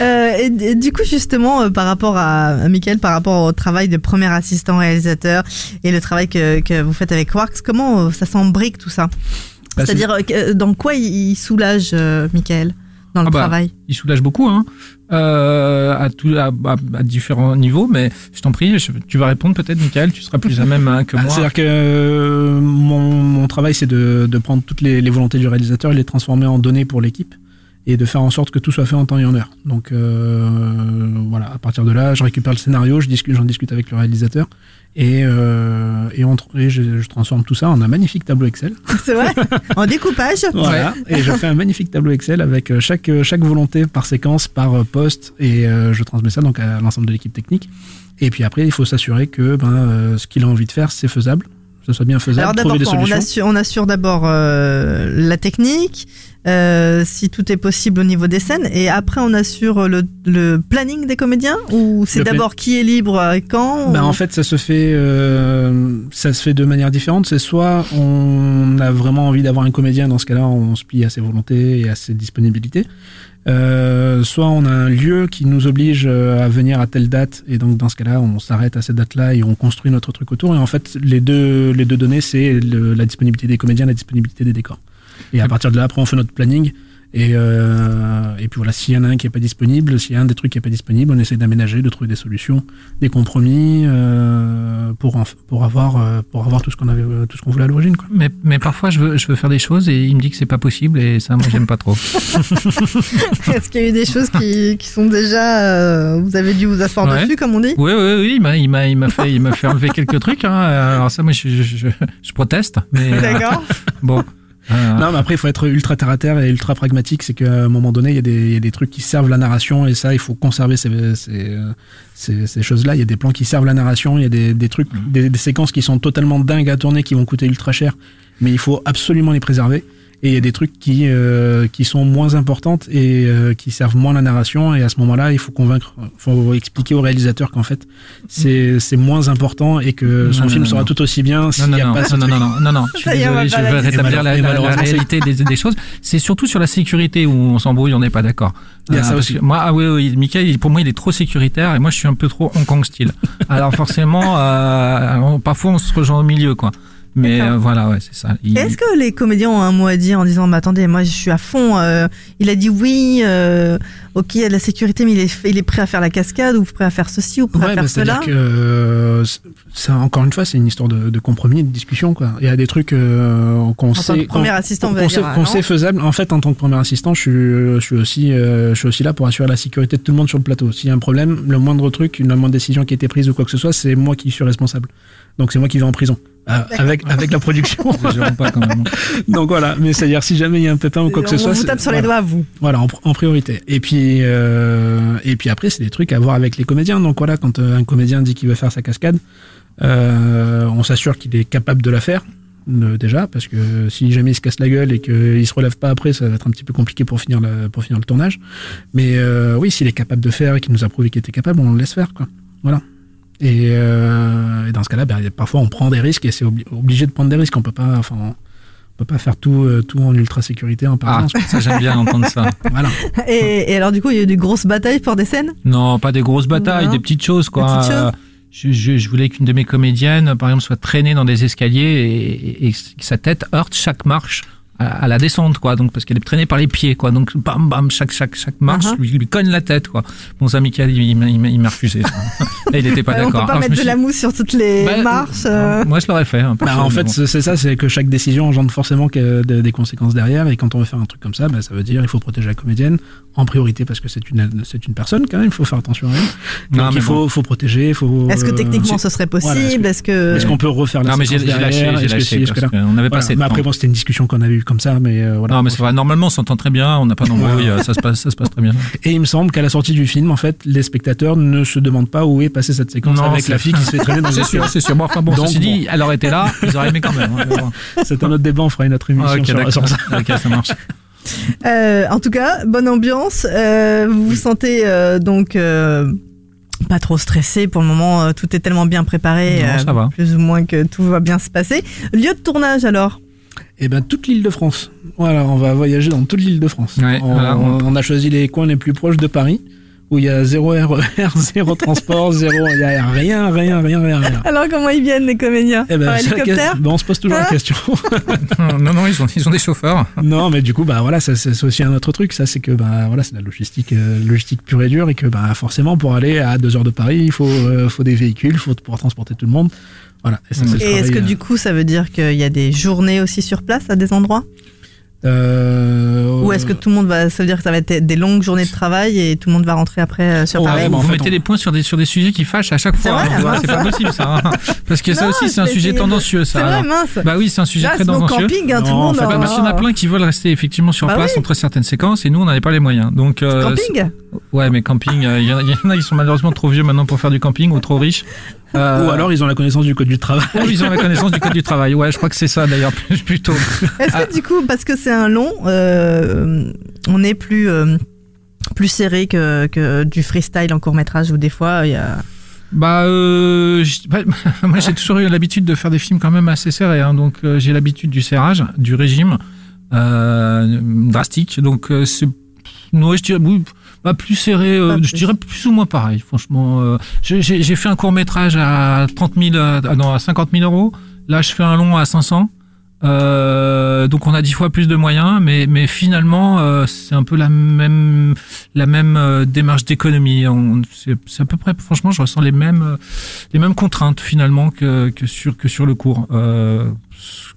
Euh, et, et du coup, justement, euh, par rapport à, à Michael, par rapport au travail de premier assistant réalisateur et le travail que, que vous faites avec Quarks, comment euh, ça s'embrique tout ça? C'est-à-dire, euh, dans quoi il, soulage euh, Michael dans le Ah bah, travail Il soulage beaucoup, hein, euh, à, tout, à, à- à différents niveaux. Mais je t'en prie, je- tu vas répondre peut-être, Michael. Tu seras plus à même hein, que Bah, moi. C'est-à-dire que euh, mon, mon travail, c'est de, de prendre toutes les, les volontés du réalisateur et les transformer en données pour l'équipe. Et de faire en sorte que tout soit fait en temps et en heure. Donc euh, voilà, à partir de là, je récupère le scénario, je discute, j'en discute avec le réalisateur et, euh, et, on tr- et je, je transforme tout ça en un magnifique tableau Excel. [LAUGHS] C'est vrai? En découpage? Voilà, et je fais un magnifique tableau Excel avec euh, chaque, chaque volonté par séquence, par poste, et euh, je transmets ça donc à l'ensemble de l'équipe technique. Et puis après, il faut s'assurer que ben, euh, ce qu'il a envie de faire, c'est faisable, ce soit bien faisable, Alors d'abord, des on assure, on assure d'abord euh, la technique, euh, si tout est possible au niveau des scènes, et après on assure le, le planning des comédiens ou c'est d'abord qui est libre et quand Ben, ou- en fait, ça se fait, euh, ça se fait de manière différente. C'est soit on a vraiment envie d'avoir un comédien, dans ce cas-là, on se plie à ses volontés et à ses disponibilités. Euh, soit on a un lieu qui nous oblige euh, à venir à telle date, et donc dans ce cas-là, on s'arrête à cette date-là et on construit notre truc autour. Et en fait, les deux, les deux données, c'est le- la disponibilité des comédiens, la disponibilité des décors. Et à partir de là, après, on fait notre planning. Et, euh, et puis voilà, s'il y en a un qui est pas disponible, s'il y a un des trucs qui est pas disponible, on essaie d'aménager, de trouver des solutions, des compromis euh, pour en- pour avoir euh, pour avoir tout ce qu'on avait euh, tout ce qu'on voulait à l'origine. quoi. Mais, mais parfois, je veux, je veux faire des choses et il me dit que c'est pas possible et ça, moi, j'aime pas trop. [LAUGHS] [LAUGHS] Est-ce qu'il y a eu des choses qui, qui sont déjà euh, vous avez dû vous asseoir Ouais. dessus comme on dit? Oui, oui, oui, il m'a, il m'a, il m'a fait, il m'a fait enlever quelques trucs. Hein. Alors ça, moi, je, je, je, je proteste. Mais euh, D'accord. bon. Euh, Non, mais après, il faut être ultra terre à terre et ultra pragmatique. C'est qu'à un moment donné, il y, a des, il y a des trucs qui servent la narration et ça, il faut conserver ces, ces, ces, ces choses-là. Il y a des plans qui servent la narration, il y a des, des trucs, des, des séquences qui sont totalement dingues à tourner, qui vont coûter ultra cher, mais il faut absolument les préserver. Et il y a des trucs qui, euh, qui sont moins importantes et euh, qui servent moins la narration. Et à ce moment-là, il faut convaincre, faut expliquer au réalisateur qu'en fait, c'est c'est moins important et que son Non, film non, sera non. tout aussi bien s'il non, n'y a non, pas non, ce non, truc. non, non, non, non, je suis désolé, je la- rétablir la, la- la réalité [LAUGHS] des, des choses. C'est surtout sur la sécurité où on s'embrouille, on n'est pas d'accord. Que moi, ah oui, oui, Michael, pour moi, il est trop sécuritaire et moi, je suis un peu trop Hong Kong style. [LAUGHS] Alors forcément, euh, parfois, on se rejoint au milieu, quoi. Mais euh, voilà, ouais, c'est ça. Il- Est-ce que les comédiens ont un mot à dire en disant mais attendez moi je suis à fond euh, il a dit oui euh, ok il y a de la sécurité mais il est, il est prêt à faire la cascade ou prêt à faire ceci ou prêt à faire bah, cela que euh, c'est- ça, encore une fois, c'est une histoire de, de compromis, de discussion. Quoi. Il y a des trucs euh, qu'on tant sait, que premier assistant, qu'on allez sait, dire, qu'on non sait faisable. En fait, en tant que premier assistant, je suis, je suis aussi, euh, je suis aussi là pour assurer la sécurité de tout le monde sur le plateau. S'il y a un problème, le moindre truc, une la moindre décision qui a été prise ou quoi que ce soit, c'est moi qui suis responsable. Donc c'est moi qui vais en prison. Euh, avec avec la production. [LAUGHS] Pas quand même. [LAUGHS] Donc voilà, mais c'est-à-dire si jamais il y a un pépin ou quoi que ce on soit, vous c'est- tape sur les voilà. doigts vous Voilà, en, pr- en priorité. Et puis, euh, et puis après, c'est des trucs à voir avec les comédiens. Donc voilà, quand euh, un comédien dit qu'il veut faire sa cascade, euh, on s'assure qu'il est capable de la faire. euh, déjà, parce que si jamais il se casse la gueule et qu'il se relève pas après, ça va être un petit peu compliqué pour finir, la- pour finir le tournage. Mais euh, oui, s'il est capable de faire et qu'il nous a prouvé qu'il était capable, on le laisse faire, quoi. Voilà. Et, euh, et dans ce cas-là, ben, parfois on prend des risques et c'est obli- obligé de prendre des risques. On peut pas, enfin, on peut pas faire tout, euh, tout en ultra sécurité en Ah, permanence. ça j'aime bien entendre ça. [LAUGHS] Voilà. et, et alors du coup il y a eu des grosses batailles pour des scènes? Non, pas des grosses batailles, Non. des petites choses, quoi. Des petites choses? Euh, Je, je, je voulais qu'une de mes comédiennes, par exemple, soit traînée dans des escaliers et, et- et que sa tête heurte chaque marche à, à la descente, quoi. Donc, parce qu'elle est traînée par les pieds, quoi. Donc, bam, bam, chaque, chaque, chaque marche Uh-huh. lui, lui cogne la tête, quoi. Bon, ça, Michael, il, il m'a- il m'a il m'a refusé. ça. [LAUGHS] Là, il était pas Ouais, on peut d'accord. pas Alors, mettre me de suis- la mousse sur toutes les Bah, marches euh. Moi, je l'aurais fait. hein, Bah, en fait, bon. c'est ça, c'est que chaque décision engendre forcément que- de- des conséquences derrière. Et quand on veut faire un truc comme ça, bah, ça veut dire il faut protéger la comédienne en priorité parce que c'est une, c'est une personne quand même, il faut faire attention à elle. Non, Donc mais il faut, bon. faut protéger, faut. est-ce que euh, techniquement ce serait voilà, possible est-ce que Est-ce qu'on peut refaire la Non, mais j'ai lâché, j'ai lâché, qu'on avait pas Voilà. après, bon, c'était une discussion qu'on avait eue comme ça, mais euh, voilà. Non, mais c'est vrai. Normalement, on s'entend très bien, on n'a pas d'embrouille, Ouais. ça se passe, ça se passe très bien. [LAUGHS] Et il me semble qu'à la sortie du film, en fait, les spectateurs ne se demandent pas où est passée cette séquence Non, avec la fille qui se fait traîner dans [LAUGHS] C'est sûr, c'est sûr. Bon, enfin bon, Donc, ceci dit, elle aurait été là, ils auraient aimé quand même. hein. [LAUGHS] C'est un autre débat, on fera une autre émission Ah, ok, sur, d'accord. sur ça. Ok, ça marche. Euh, en tout cas, bonne ambiance. Euh, vous vous sentez euh, donc euh, pas trop stressé pour le moment. euh, tout est tellement bien préparé, Non, ça va. plus ou moins que tout va bien se passer. Lieu de tournage alors? Eh ben toute l'île de France. Voilà, on va voyager dans toute l'île de France. Ouais, on, voilà, on- on a choisi les coins les plus proches de Paris, où il y a zéro RER, zéro transport, [LAUGHS] zéro, il y a rien, rien, rien, rien, rien. Alors comment ils viennent les comédiens Eh ben, Par hélicoptère ben, on se pose toujours la question. [LAUGHS] non, non, ils ont, ils ont des chauffeurs. non, mais du coup, bah voilà, ça, c'est aussi un autre truc. Ça, c'est que bah voilà, c'est la logistique, euh, logistique pure et dure, et que bah forcément, pour aller à deux heures de Paris, il faut, euh, faut des véhicules, il faut pouvoir transporter tout le monde. Voilà. Et, ça, c'est le Et est-ce que euh, du coup ça veut dire qu'il y a des journées aussi sur place à des endroits? Euh, Ou est-ce que tout le monde va, ça veut dire que ça va être des longues journées de travail et tout le monde va rentrer après euh, sur Oh, Paris ouais, mais en vous fait, mettez on- des points sur des sur des sujets qui fâchent à chaque fois. hein. c'est pas possible ça. hein. Parce que ça Non, aussi c'est un sujet tendancieux ça. C'est vrai, alors. mince. Bah oui, c'est un sujet Là, très tendancieux. camping, hein, tout le Non, monde. en fait, Bah, parce qu'il y en a plein qui veulent rester effectivement sur Bah place oui. entre certaines séquences et nous on n'avait pas les moyens. Donc euh, Camping? Ouais, mais camping, euh, il y, en a- il y en a qui sont malheureusement trop vieux maintenant pour faire du camping ou trop riches. Euh, Ou alors ils ont la connaissance du code du travail. ou ils ont la connaissance du code du travail. Ouais, je crois que c'est ça d'ailleurs [LAUGHS] plutôt. Est-ce Ah. que du coup, parce que c'est un long, euh, on est plus euh, plus serré que, que du freestyle en court métrage où des fois il y a. Bah, euh, bah, [LAUGHS] moi j'ai toujours eu l'habitude de faire des films quand même assez serrés, hein, donc euh, j'ai l'habitude du serrage, du régime euh, drastique, donc euh, c'est, non, je dirais, oui, bah, plus serré, euh, je plus. dirais plus ou moins pareil, franchement. euh, j'ai, j'ai j'ai fait un court métrage à 30 000, euh, ah non, à 50 000 euros, là je fais un long à 500. Euh, donc on a dix fois plus de moyens, mais mais finalement euh, c'est un peu la même la même euh, démarche d'économie. On- C'est c'est à peu près, franchement, je ressens les mêmes euh, les mêmes contraintes finalement que que sur que sur le cours. Euh,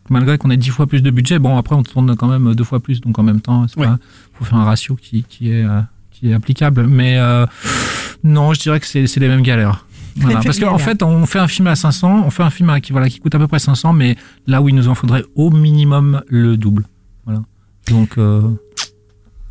malgré qu'on ait dix fois plus de budget, bon après on tourne quand même deux fois plus, donc en même temps, pas, faut faire un ratio qui qui est euh, qui est applicable. Mais euh, non, je dirais que c'est c'est les mêmes galères. Voilà, parce qu'en fait, on fait un film à 500, on fait un film à- qui voilà qui coûte à peu près 500, mais là où il nous en faudrait au minimum le double. Voilà. Donc euh,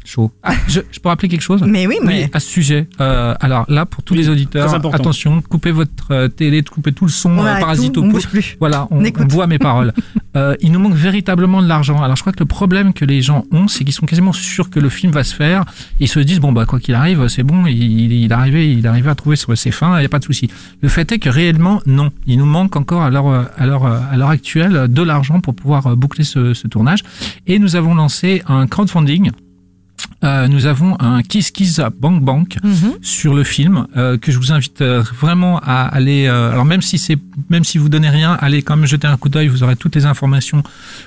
chaud. Ah, je, je peux rappeler quelque chose Mais oui, mais oui, à ce sujet. Euh, alors là, pour tous les auditeurs, attention, coupez votre euh, télé, coupez tout le son on euh, parasite on au bouge plus. Voilà, on, On écoute. on voit mes paroles. [LAUGHS] Euh, il nous manque véritablement de l'argent. Alors je crois que le problème que les gens ont, c'est qu'ils sont quasiment sûrs que le film va se faire. Ils se disent bon bah quoi qu'il arrive, c'est bon, il, il est arrivé, il est arrivé à trouver sur ses fins, il n'y a pas de souci. Le fait est que réellement non, il nous manque encore à l'heure à l'heure à l'heure actuelle de l'argent pour pouvoir euh, boucler ce, ce tournage. Et nous avons lancé un crowdfunding. Euh, nous avons un Kiss Kiss Bank Bank Mhm. sur le film euh, que je vous invite euh, vraiment à aller. euh, alors même si c'est même si vous donnez rien, allez quand même jeter un coup d'œil. Vous aurez toutes les informations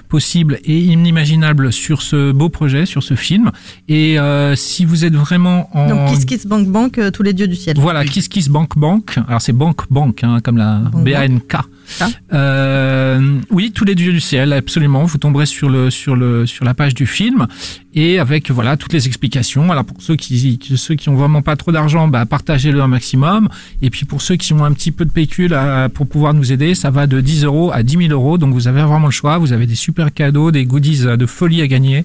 possibles et inimaginables sur ce beau projet, sur ce film. Et euh, si vous êtes vraiment en Donc Kiss Kiss Bank Bank, tous les dieux du ciel. voilà, Kiss Kiss Bank Bank. Alors c'est Bank Bank, hein, comme la Bank B-A-N-K. Ah. Euh, oui, tous les dieux du ciel, absolument. Vous tomberez sur le sur le sur la page du film et avec voilà toutes les explications. Alors pour ceux qui ceux qui ont vraiment pas trop d'argent, bah partagez-le un maximum. Et puis pour ceux qui ont un petit peu de pécule à- pour pouvoir nous aider, ça va de 10 euros à 10 000 euros. Donc vous avez vraiment le choix. Vous avez des super cadeaux, des goodies de folie à gagner.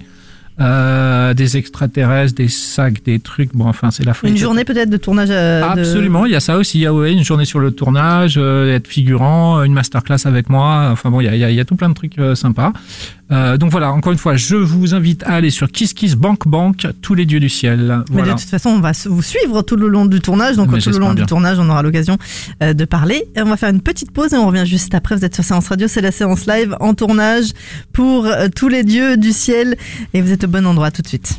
Euh, des extraterrestres, des sacs, des trucs. Bon, enfin, c'est la folie. Une journée peut-être de tournage. euh, Absolument, il y a ça aussi. Il y a ouais, une journée sur le tournage, euh, être figurant, une masterclass avec moi. Enfin bon, il y a, y a- y a tout plein de trucs euh, sympas. Euh, donc voilà, encore une fois, je vous invite à aller sur Kiss Kiss Bank Bank, tous les dieux du ciel. Mais de toute façon, on va vous suivre tout le long du tournage. Donc, Mais tout le long bien. du tournage, on aura l'occasion euh, de parler. Et on va faire une petite pause et on revient juste après. Vous êtes sur Séance Radio, c'est la séance live en tournage pour euh, tous les dieux du ciel. Et vous êtes au bon endroit tout de suite.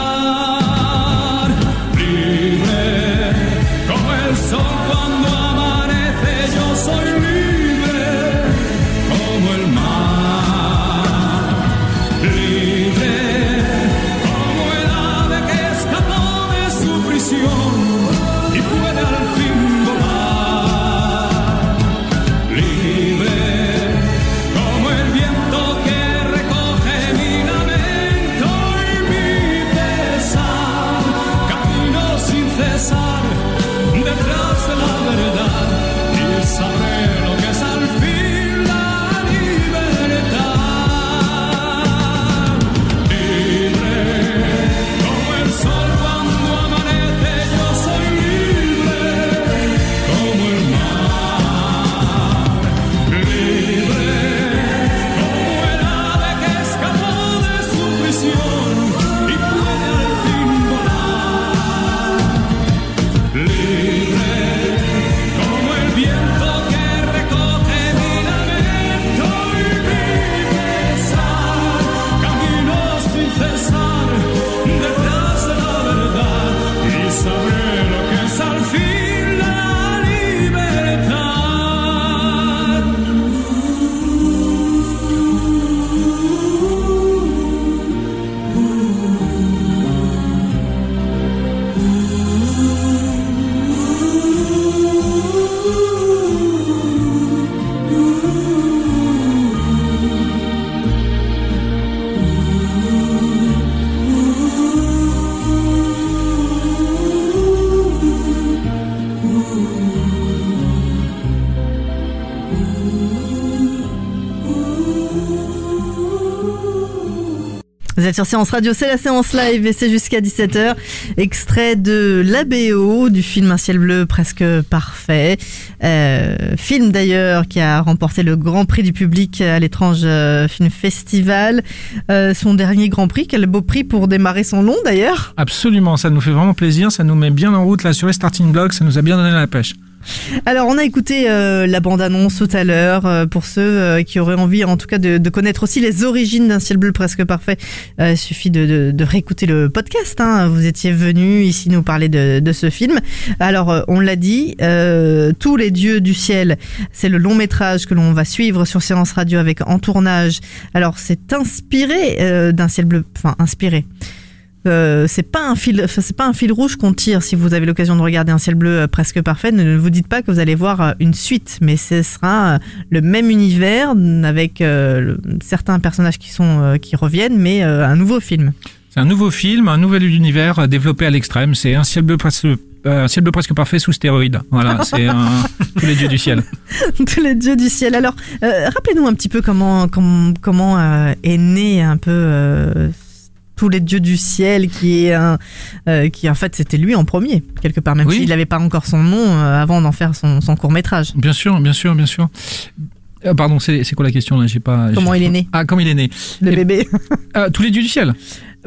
Êtes sur Séance Radio, c'est la séance live et c'est jusqu'à 17h. Extrait de l'ABO du film Un ciel bleu presque parfait. Euh, film d'ailleurs qui a remporté le grand prix du public à l'étrange euh, film festival. Euh, son dernier grand prix, quel beau prix pour démarrer son long d'ailleurs. Absolument, ça nous fait vraiment plaisir, ça nous met bien en route là sur les starting blocks, ça nous a bien donné la pêche. Alors, on a écouté euh, la bande-annonce tout à l'heure euh, pour ceux euh, qui auraient envie, en tout cas, de, connaître aussi les origines d'un ciel bleu presque parfait. Il suffit de, réécouter le podcast. Hein. Vous étiez venu ici nous parler de, ce film. Alors, on l'a dit, tous les dieux du ciel, c'est le long métrage que l'on va suivre sur Séance Radio avec en tournage. Alors, c'est inspiré d'un ciel bleu, enfin inspiré. Euh, c'est pas un fil, c'est pas un fil rouge qu'on tire. Si vous avez l'occasion de regarder un ciel bleu euh, presque parfait, ne vous dites pas que vous allez voir euh, une suite, mais ce sera le même univers avec euh, le- certains personnages qui sont euh, qui reviennent, mais un nouveau film. C'est un nouveau film, un nouvel univers développé à l'extrême. C'est un ciel bleu presque, un ciel bleu presque parfait sous stéroïdes. Voilà, [LAUGHS] c'est tous les dieux du ciel. [LAUGHS] Tous les dieux du ciel. Alors, rappelez-nous un petit peu comment comment comment est né un peu. Tous les dieux du ciel, qui est un, euh, qui en fait c'était lui en premier quelque part, même Oui. s'il n'avait pas encore son nom euh, avant d'en faire son, son court métrage. Bien sûr, bien sûr, bien sûr. Euh, pardon, c'est quoi la question là? J'ai pas. Comment il est né? Ah, comment il est né? Le Et- bébé. Euh, [LAUGHS] tous les dieux du ciel?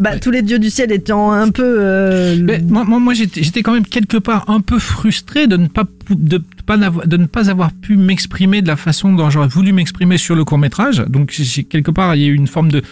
Bah, tous les dieux du ciel étant un peu. euh, Mais moi, moi, moi, j'étais quand même quelque part un peu frustré de ne pas de pas de ne pas avoir pu m'exprimer de la façon dont j'aurais voulu m'exprimer sur le court métrage. Donc quelque part il y a eu une forme de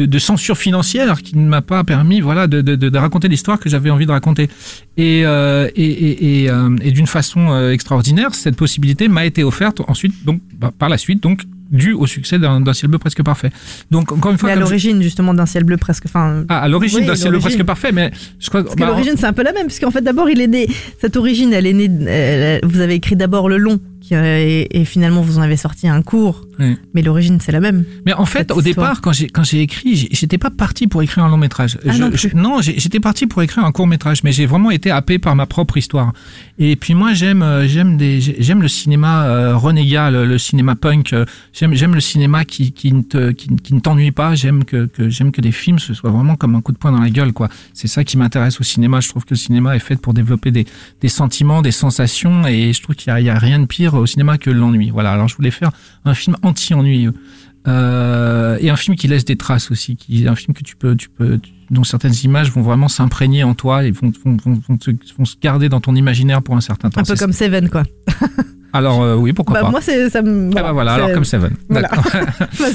de, de censure financière qui ne m'a pas permis voilà de, de, de, raconter l'histoire que j'avais envie de raconter. Et euh, et et, et, euh, et d'une façon euh, extraordinaire cette possibilité m'a été offerte ensuite donc bah, par la suite donc dû au succès d'un ciel bleu presque parfait. Donc encore une fois mais à je- l'origine justement d'un ciel bleu presque. Enfin, ah, à l'origine oui, d'un ciel bleu presque parfait, mais je crois que Parce que bah, l'origine c'est un peu la même, puisqu'en fait d'abord il est né. Cette origine, elle est née. elle- vous avez écrit d'abord le long, euh, et, et finalement vous en avez sorti un court. Oui. Mais l'origine c'est la même. Mais en fait, au histoire. départ, quand j'ai quand j'ai écrit, j'étais pas parti pour écrire un long métrage. Ah Je- non j'étais parti pour écrire un court métrage, mais j'ai vraiment été happé par ma propre histoire. Et puis moi, j'aime euh, j'aime des j'ai- j'aime le cinéma euh, renégat, le, le cinéma punk. J'aime j'aime le cinéma qui qui ne te qui, qui ne t'ennuie pas. J'aime que que j'aime que les films ce soit vraiment comme un coup de poing dans la gueule, quoi. C'est ça qui m'intéresse au cinéma. Je trouve que le cinéma est fait pour développer des des sentiments, des sensations, et je trouve qu'il y y a rien de pire au cinéma que l'ennui. Voilà. Alors je voulais faire un film anti-ennuyeux. Euh, et un film qui laisse des traces aussi, qui un film que tu peux, tu peux, tu- dont certaines images vont vraiment s'imprégner en toi et vont, vont, vont, vont, se, vont se garder dans ton imaginaire pour un certain temps. Un peu comme Seven, quoi. Alors euh, oui, pourquoi Bah, pas. moi, c'est, ça me. Ah bah voilà, alors comme Seven. Voilà. D'accord. [LAUGHS] Bah,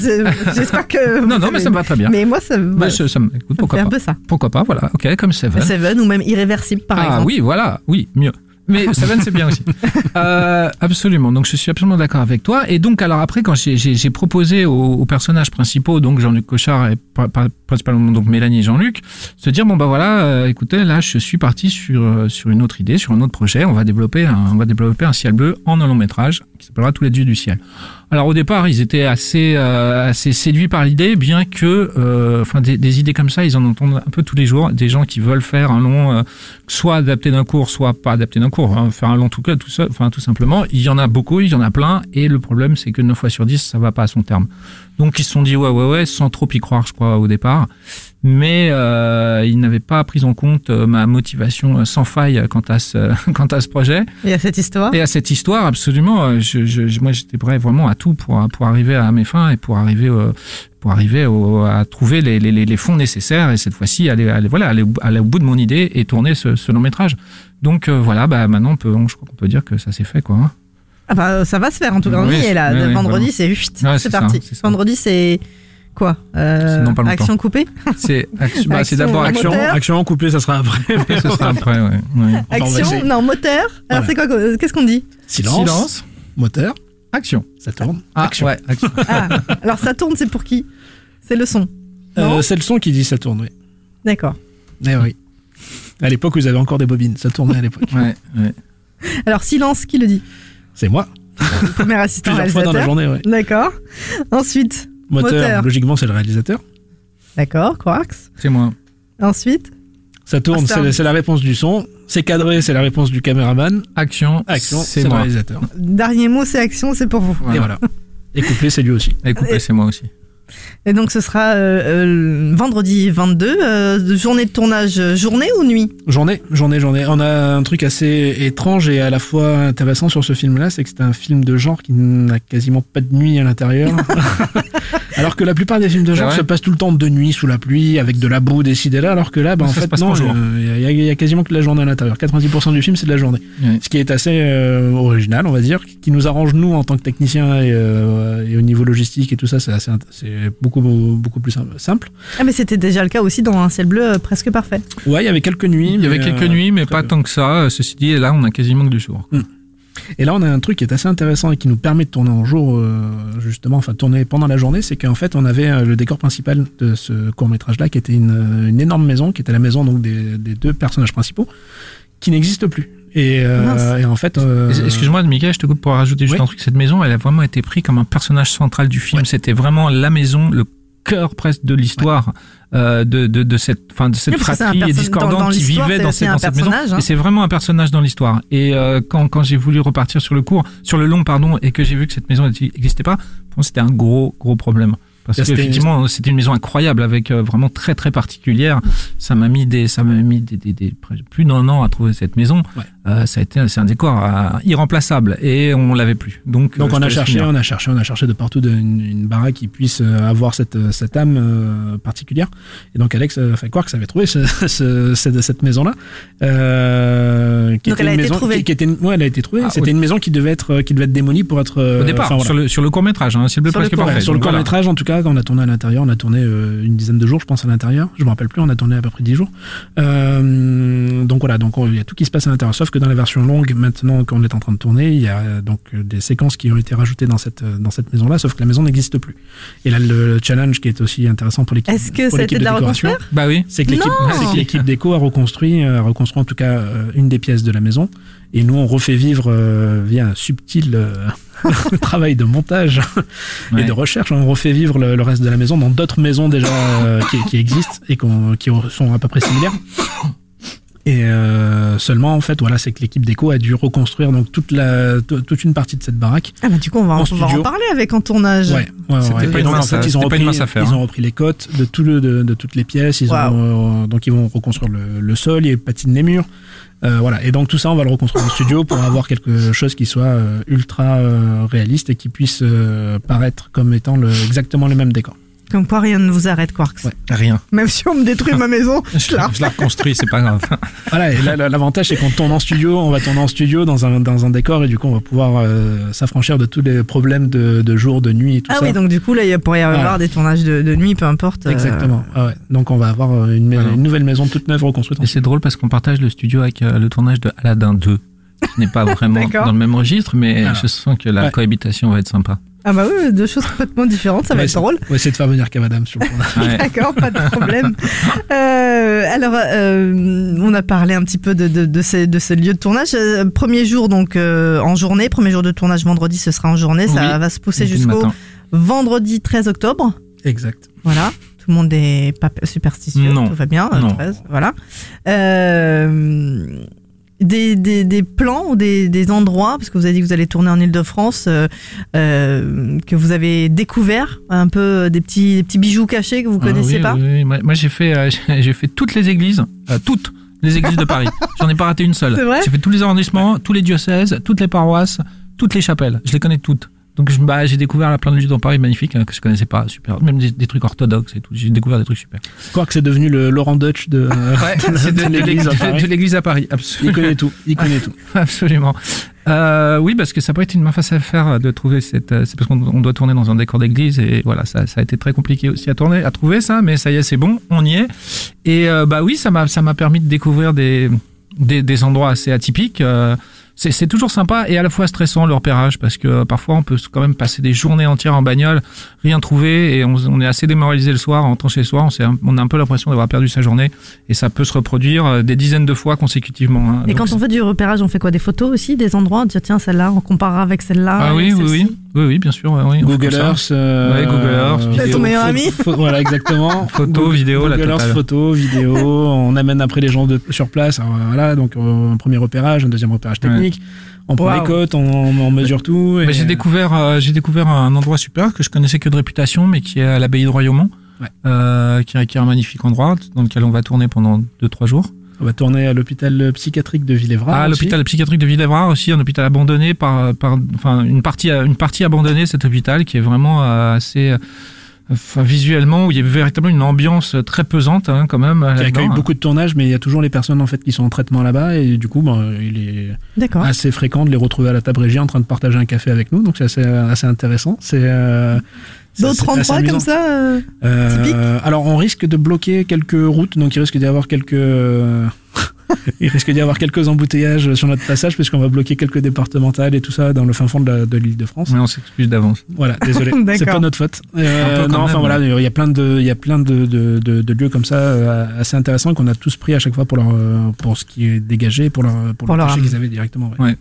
J'espère que. [LAUGHS] Non, non, mais ça me va très bien. Mais moi, ça, Bah, voilà, je- ça me- écoute, pourquoi fait un pas. peu ça. Pourquoi pas, voilà. Ok, comme Seven. Seven ou même Irréversible, par ah exemple. oui, voilà, oui, mieux. Mais Seven, c'est bien aussi. [LAUGHS] Euh, absolument. Donc, je suis absolument d'accord avec toi. Et donc, alors après, quand j'ai- proposé aux, aux personnages principaux, donc Jean-Luc Cochard et principalement donc Mélanie et Jean-Luc, se dire bon bah voilà, euh, écoutez, là, je suis parti sur euh, sur une autre idée, sur un autre projet. On va développer un, on va développer un ciel bleu en un long métrage qui s'appellera Tous les dieux du ciel. Alors au départ, ils étaient assez euh, assez séduits par l'idée, bien que, euh, enfin, des, des idées comme ça, ils en entendent un peu tous les jours. Des gens qui veulent faire un long, euh, soit adapté d'un cours, soit pas adapté d'un cours, hein, faire un long tout cas, tout ça, enfin tout simplement. Il y en a beaucoup, il y en a plein, et le problème, c'est que 9 fois sur 10, ça va pas à son terme. Donc ils se sont dit ouais ouais ouais, sans trop y croire, je crois au départ, mais euh, ils n'avaient pas pris en compte euh, ma motivation euh, sans faille quant à ce [LAUGHS] quant à ce projet. Y a cette histoire? Et à cette histoire, absolument. euh, Je, je, moi, j'étais prêt vraiment à tout pour, pour arriver à mes fins et pour arriver, euh, pour arriver au- à trouver les, les, les- fonds nécessaires et cette fois-ci aller, aller, voilà, aller, au- aller au bout de mon idée et tourner ce, ce long métrage. Donc euh, voilà, bah, maintenant, on peut, on- je crois qu'on peut dire que ça s'est fait. Quoi, hein. Ah bah, ça va se faire en tout cas. On Oui, y est là. oui, oui, Vendredi, c'est chut, Ouais, c'est ça, parti. ça. Vendredi, c'est quoi Euh, C'est dans pas longtemps. Action coupée C'est [LAUGHS] action- bah, c'est Action d'abord Action, moteur. action couplet, ça sera après. Ce sera après, ouais. ouais. Action. Non, moteur. Alors Voilà. c'est quoi euh, Qu'est-ce qu'on dit Silence. Silence. Moteur. Action. Ça tourne. Ah, action. ouais, action. Ah, alors ça tourne, c'est pour qui C'est le son. Euh, Non c'est le son qui dit ça tourne, oui. D'accord. Eh oui. À l'époque, vous avez encore des bobines. Ça tournait à l'époque. Ouais, ouais. Alors silence, qui le dit C'est moi. Premier [LAUGHS] assistant Plusieurs fois dans la réalisateur. journée, ouais. D'accord. Ensuite, Moteur, Moteur. logiquement, c'est le réalisateur. d'accord, Quarks. C'est moi. Ensuite, Ça tourne, Ah, c'est c'est la réponse du son. C'est cadré, c'est la réponse du caméraman. Action. Action, c'est c'est le réalisateur. dernier mot, c'est action, c'est pour vous. Et voilà. Et couplet, c'est lui aussi. Et coupé, c'est moi aussi. Et donc ce sera euh, euh, vendredi 22, euh, journée de tournage, journée ou nuit? Journée, journée, journée. On a un truc assez étrange et à la fois intéressant sur ce film-là, c'est que c'est un film de genre qui n'a quasiment pas de nuit à l'intérieur. [LAUGHS] alors que la plupart des films de genre Ouais. se passent tout le temps de nuit sous la pluie avec de la boue décidée là, alors que là, bah, en Ça fait, non, jour. euh, il y, a- il y a quasiment que de la journée à l'intérieur. 90% du film, c'est de la journée. Ouais. Ce qui est assez euh, original, on va dire, qui nous arrange nous en tant que techniciens et, euh, et au niveau logistique et tout ça, c'est assez int- c'est beaucoup beaucoup plus sim- simple. Ah mais c'était déjà le cas aussi dans un ciel bleu euh, presque parfait. Ouais, il y avait quelques nuits. Il y avait quelques euh, nuits, mais pas tant que ça. Ceci dit, là, on a quasiment que du jour. Et là, on a un truc qui est assez intéressant et qui nous permet de tourner en jour, euh, justement, enfin, tourner pendant la journée, c'est qu'en fait, on avait euh, le décor principal de ce court-métrage-là, qui était une, euh, une énorme maison, qui était la maison donc des, des deux personnages principaux, qui n'existe plus. Et, euh, en fait, euh, Excuse-moi, Michael, je te coupe pour rajouter juste Oui. un truc. Cette maison, elle a vraiment été prise comme un personnage central du film. C'était vraiment la maison, le cœur presque de l'histoire euh, de, de, de cette, enfin, de cette Oui, fratrie discordante qui vivait dans, dans cette maison. hein. Et c'est vraiment un personnage dans l'histoire. Et euh, quand, quand j'ai voulu repartir sur le cours, sur le long, pardon, et que j'ai vu que cette maison n'existait pas, c'était un gros, gros problème. Parce Ça, c'était- qu'effectivement, c'était une maison incroyable avec euh, vraiment très très particulière. Ça m'a mis des, ça m'a mis des, des, des- plus d'un an à trouver cette maison. Ouais. Euh, ça a été, c'est un décor euh, irremplaçable et on l'avait plus. Donc, donc euh, on a cherché, finir. on a cherché, on a cherché de partout de- une, une baraque qui puisse euh, avoir cette, cette âme euh, particulière. Et donc Alex, euh, enfin Quarks avait trouvé ce- [LAUGHS] ce- cette, cette maison-là. Euh, qui Donc était elle a une été maison, trouvée. Qui, qui était, ouais, elle a été trouvée. Ah, C'était oui. une maison qui devait être, qui devait être démolie pour être. euh, Au départ, voilà. sur le, sur le court métrage, hein, Sur le sur le court métrage, en tout cas, on a tourné à l'intérieur, on a tourné euh, une dizaine de jours, je pense, à l'intérieur. Je me rappelle plus, on a tourné à peu près 10 jours. Euh, donc voilà, donc on- il y a tout qui se passe à l'intérieur. Sauf que dans la version longue, maintenant qu'on est en train de tourner, il y a donc euh, des séquences qui ont été rajoutées dans cette dans cette maison-là, sauf que la maison n'existe plus. Et là, le challenge qui est aussi intéressant pour l'équipe, Est-ce que pour l'équipe de la décoration, reconstruire? Bah oui. c'est que l'équipe, déco a reconstruit, a reconstruit en tout cas une des pièces de la maison. Et nous, on refait vivre euh, via un subtil euh, [LAUGHS] travail de montage et Ouais. de recherche, on refait vivre le, le reste de la maison dans d'autres maisons déjà euh, qui, qui existent et qui sont à peu près similaires. Et euh, seulement, en fait, voilà, c'est que l'équipe déco a dû reconstruire donc toute la toute une partie de cette baraque. Ah bah du coup, on va, En on va en studio. parler avec en tournage. Ouais, ouais, C'était ouais. pas une donc, en mince- fait, ils c'était ont pas repris, une mince affaire, ils hein. ont repris les côtes de tout le, de, de toutes les pièces. Ils ont, euh, donc ils vont reconstruire le, le sol, ils patinent les murs. Euh, voilà. Et donc tout ça, on va le reconstruire en studio pour avoir quelque chose qui soit euh, ultra euh, réaliste et qui puisse euh, paraître comme étant le, exactement le même décor. Comme quoi, rien ne vous arrête, Quarks. Rien. Même si on me détruit ma maison, [LAUGHS] Je la, je la reconstruis, c'est pas grave. [LAUGHS] Voilà, et là, l'avantage, c'est qu'on tourne en studio, on va tourner en studio dans un, dans un décor et du coup, on va pouvoir euh, s'affranchir de tous les problèmes de, de jour, de nuit et tout Ah ça. oui, donc du coup, là, il pourrait y avoir Voilà. des tournages de, de nuit, peu importe. euh, Exactement. Ah ouais. Donc, on va avoir euh, une, ma- Voilà. une nouvelle maison toute neuve reconstruite. Et c'est drôle parce qu'on partage le studio avec euh, le tournage de Aladdin 2, qui n'est pas [LAUGHS] vraiment dans le même registre, mais Ah. je sens que la Ouais. cohabitation va être sympa. Ah bah oui, deux choses complètement différentes, ça va Ouais, être drôle. On va essayer de faire venir Cavadam sur le tournage. Ouais. D'accord, pas de problème. [LAUGHS] Euh, alors, euh, on a parlé un petit peu de, de, de, ce, de ce lieu de tournage. Euh, premier jour, donc euh, en journée. Premier jour de tournage vendredi, ce sera en journée. Ça Oui. va se pousser jusqu'au vendredi 13 octobre. Exact. Voilà. Tout le monde est pas superstitieux. Non. Tout va bien. Non. 13, voilà. Euh, des, des, des plans ou des, des endroits, parce que vous avez dit que vous allez tourner en Ile-de-France, euh, euh, que vous avez découvert un peu des petits, des petits bijoux cachés que vous Ah connaissiez oui, pas oui, oui. Moi, moi, j'ai fait, euh, [LAUGHS] j'ai fait toutes les églises, toutes les églises de Paris. [LAUGHS] J'en ai pas raté une seule. J'ai fait tous les arrondissements, tous les diocèses, toutes les paroisses, toutes les chapelles. Je les connais toutes. Donc je- bah, j'ai découvert plein de lieux dans Paris magnifiques hein, que je connaissais pas, super. Même des, des trucs orthodoxes et tout. J'ai découvert des trucs super. Crois que c'est devenu le Laurent Dutch de, c'est de, de l'église à Paris? Il connaît tout. Il connaît tout. [LAUGHS] Absolument. Euh, oui, parce que ça pas été une main facile à faire de trouver cette. euh, C'est parce qu'on on doit tourner dans un décor d'église et voilà, ça, ça a été très compliqué aussi à tourner, à trouver ça, mais ça y est, c'est bon, on y est. Et euh, bah oui, ça m'a ça m'a permis de découvrir des des, des endroits assez atypiques. euh, c'est toujours sympa et à la fois stressant le repérage parce que euh, parfois on peut quand même passer des journées entières en bagnole, rien trouver et on, on est assez démoralisé le soir en rentrant chez soi. On, on a un peu l'impression d'avoir perdu sa journée et ça peut se reproduire euh, des dizaines de fois consécutivement. hein. Et Donc, quand on fait du repérage, on fait quoi? Des photos aussi, des endroits? On dit tiens, celle-là, on comparera avec celle-là. Ah oui, oui, oui, oui, oui, bien sûr. ouais, oui, Google. Earth. euh, Ouais, Google Earth, vidéo. C'est ton meilleur ami Voilà, exactement. [LAUGHS] Photo, Google- vidéo, la Google Earth, totale. photo, vidéo. [LAUGHS] on amène après les gens de, sur place. Alors, voilà, donc euh, un premier repérage, un deuxième repérage technique. On prend les côtes, on, on mesure tout. et- Bah, j'ai découvert, euh, j'ai découvert un endroit super que je connaissais que de réputation, mais qui est à l'abbaye de Royaumont, Ouais. euh, qui, est, qui est un magnifique endroit dans lequel on va tourner pendant 2-3 jours. On va tourner à l'hôpital psychiatrique de Villévrac. Ah, aussi. l'hôpital psychiatrique de Villévrard aussi, un hôpital abandonné par, par, enfin une partie, une partie abandonnée cet hôpital qui est vraiment euh, assez, euh, enfin visuellement où il y a véritablement une ambiance très pesante hein, quand même. qui accueille beaucoup de tournages, mais il y a toujours les personnes en fait qui sont en traitement là-bas et du coup, ben, il est D'accord. assez fréquent de les retrouver à la table régie en train de partager un café avec nous, donc c'est assez, assez intéressant. C'est euh, c'est D'autres endroits comme ça euh, Euh, typiques alors on risque de bloquer quelques routes, donc il risque d'y avoir quelques euh, [LAUGHS] il risque d'y avoir quelques embouteillages sur notre passage puisqu'on va bloquer quelques départementales et tout ça dans le fin fond de l'île de France. Mais on s'excuse d'avance. Voilà, désolé, [LAUGHS] c'est pas notre faute. Euh, non, enfin même, voilà, il y a plein de, il y a plein de, de, de, de lieux comme ça euh, assez intéressants qu'on a tous pris à chaque fois pour leur, pour ce qui est dégagé, pour leur, pour, Pour le leur âme. qu'ils avaient directement. ouais. Ouais.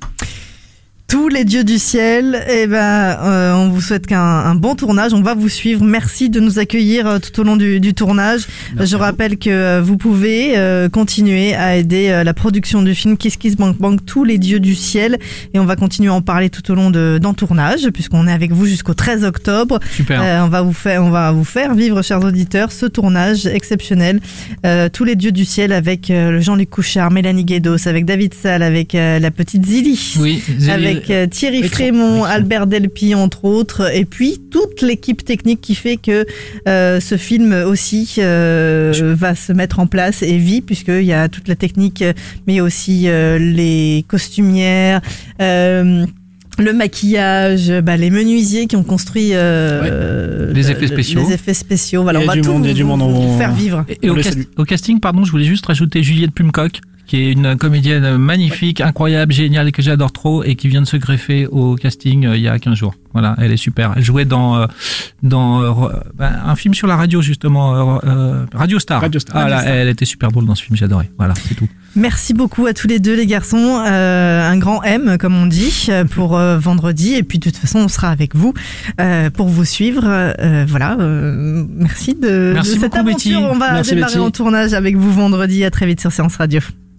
Tous les dieux du ciel. Et ben, euh, on vous souhaite qu'un un bon tournage. On va vous suivre. Merci de nous accueillir euh, tout au long du, du tournage. Merci Je rappelle que euh, vous pouvez euh, continuer à aider la production du film Kiss Kiss Bank Bank, tous les dieux du ciel. Et on va continuer à en parler tout au long de dans tournage, puisqu'on est avec vous jusqu'au 13 octobre. Super. Euh, on va vous faire, on va vous faire vivre, chers auditeurs, ce tournage exceptionnel. Euh, tous les dieux du ciel avec euh, le Jean-Luc Couchard, Mélanie Guédos, avec David Salle, avec euh, la petite Zili. oui, Avec euh, Thierry Excellent. Frémont, Excellent. Albert Delpy entre autres, et puis toute l'équipe technique qui fait que euh, ce film aussi euh, va se mettre en place et vit puisqu'il y a toute la technique, mais aussi euh, les costumières. euh, le maquillage, bah, les menuisiers qui ont construit euh, Les le- effets spéciaux. les effets spéciaux. Voilà, Il y on a va du tout monde, il y a vous, du monde, vous- vous on- faire vivre. Et au, les cast- salue. au casting, pardon, je voulais juste rajouter Juliette Plumcock, qui est une comédienne magnifique, incroyable, géniale, que j'adore trop, et qui vient de se greffer au casting euh, il y a 15 jours. Voilà, elle est super. Elle jouait dans euh, dans euh, ben, un film sur la radio justement, euh, euh, Radio Star. Radio Star. Radio Star. elle était super drôle dans ce film, j'adorais. Voilà, c'est tout. Merci beaucoup à tous les deux les garçons. Euh, un grand M comme on dit pour euh, vendredi et puis de toute façon on sera avec vous euh, pour vous suivre. Euh, voilà. euh, merci de, Merci de cette beaucoup, aventure. Betty. On va Merci, démarrer Betty. en tournage avec vous vendredi. À très vite sur Séance Radio.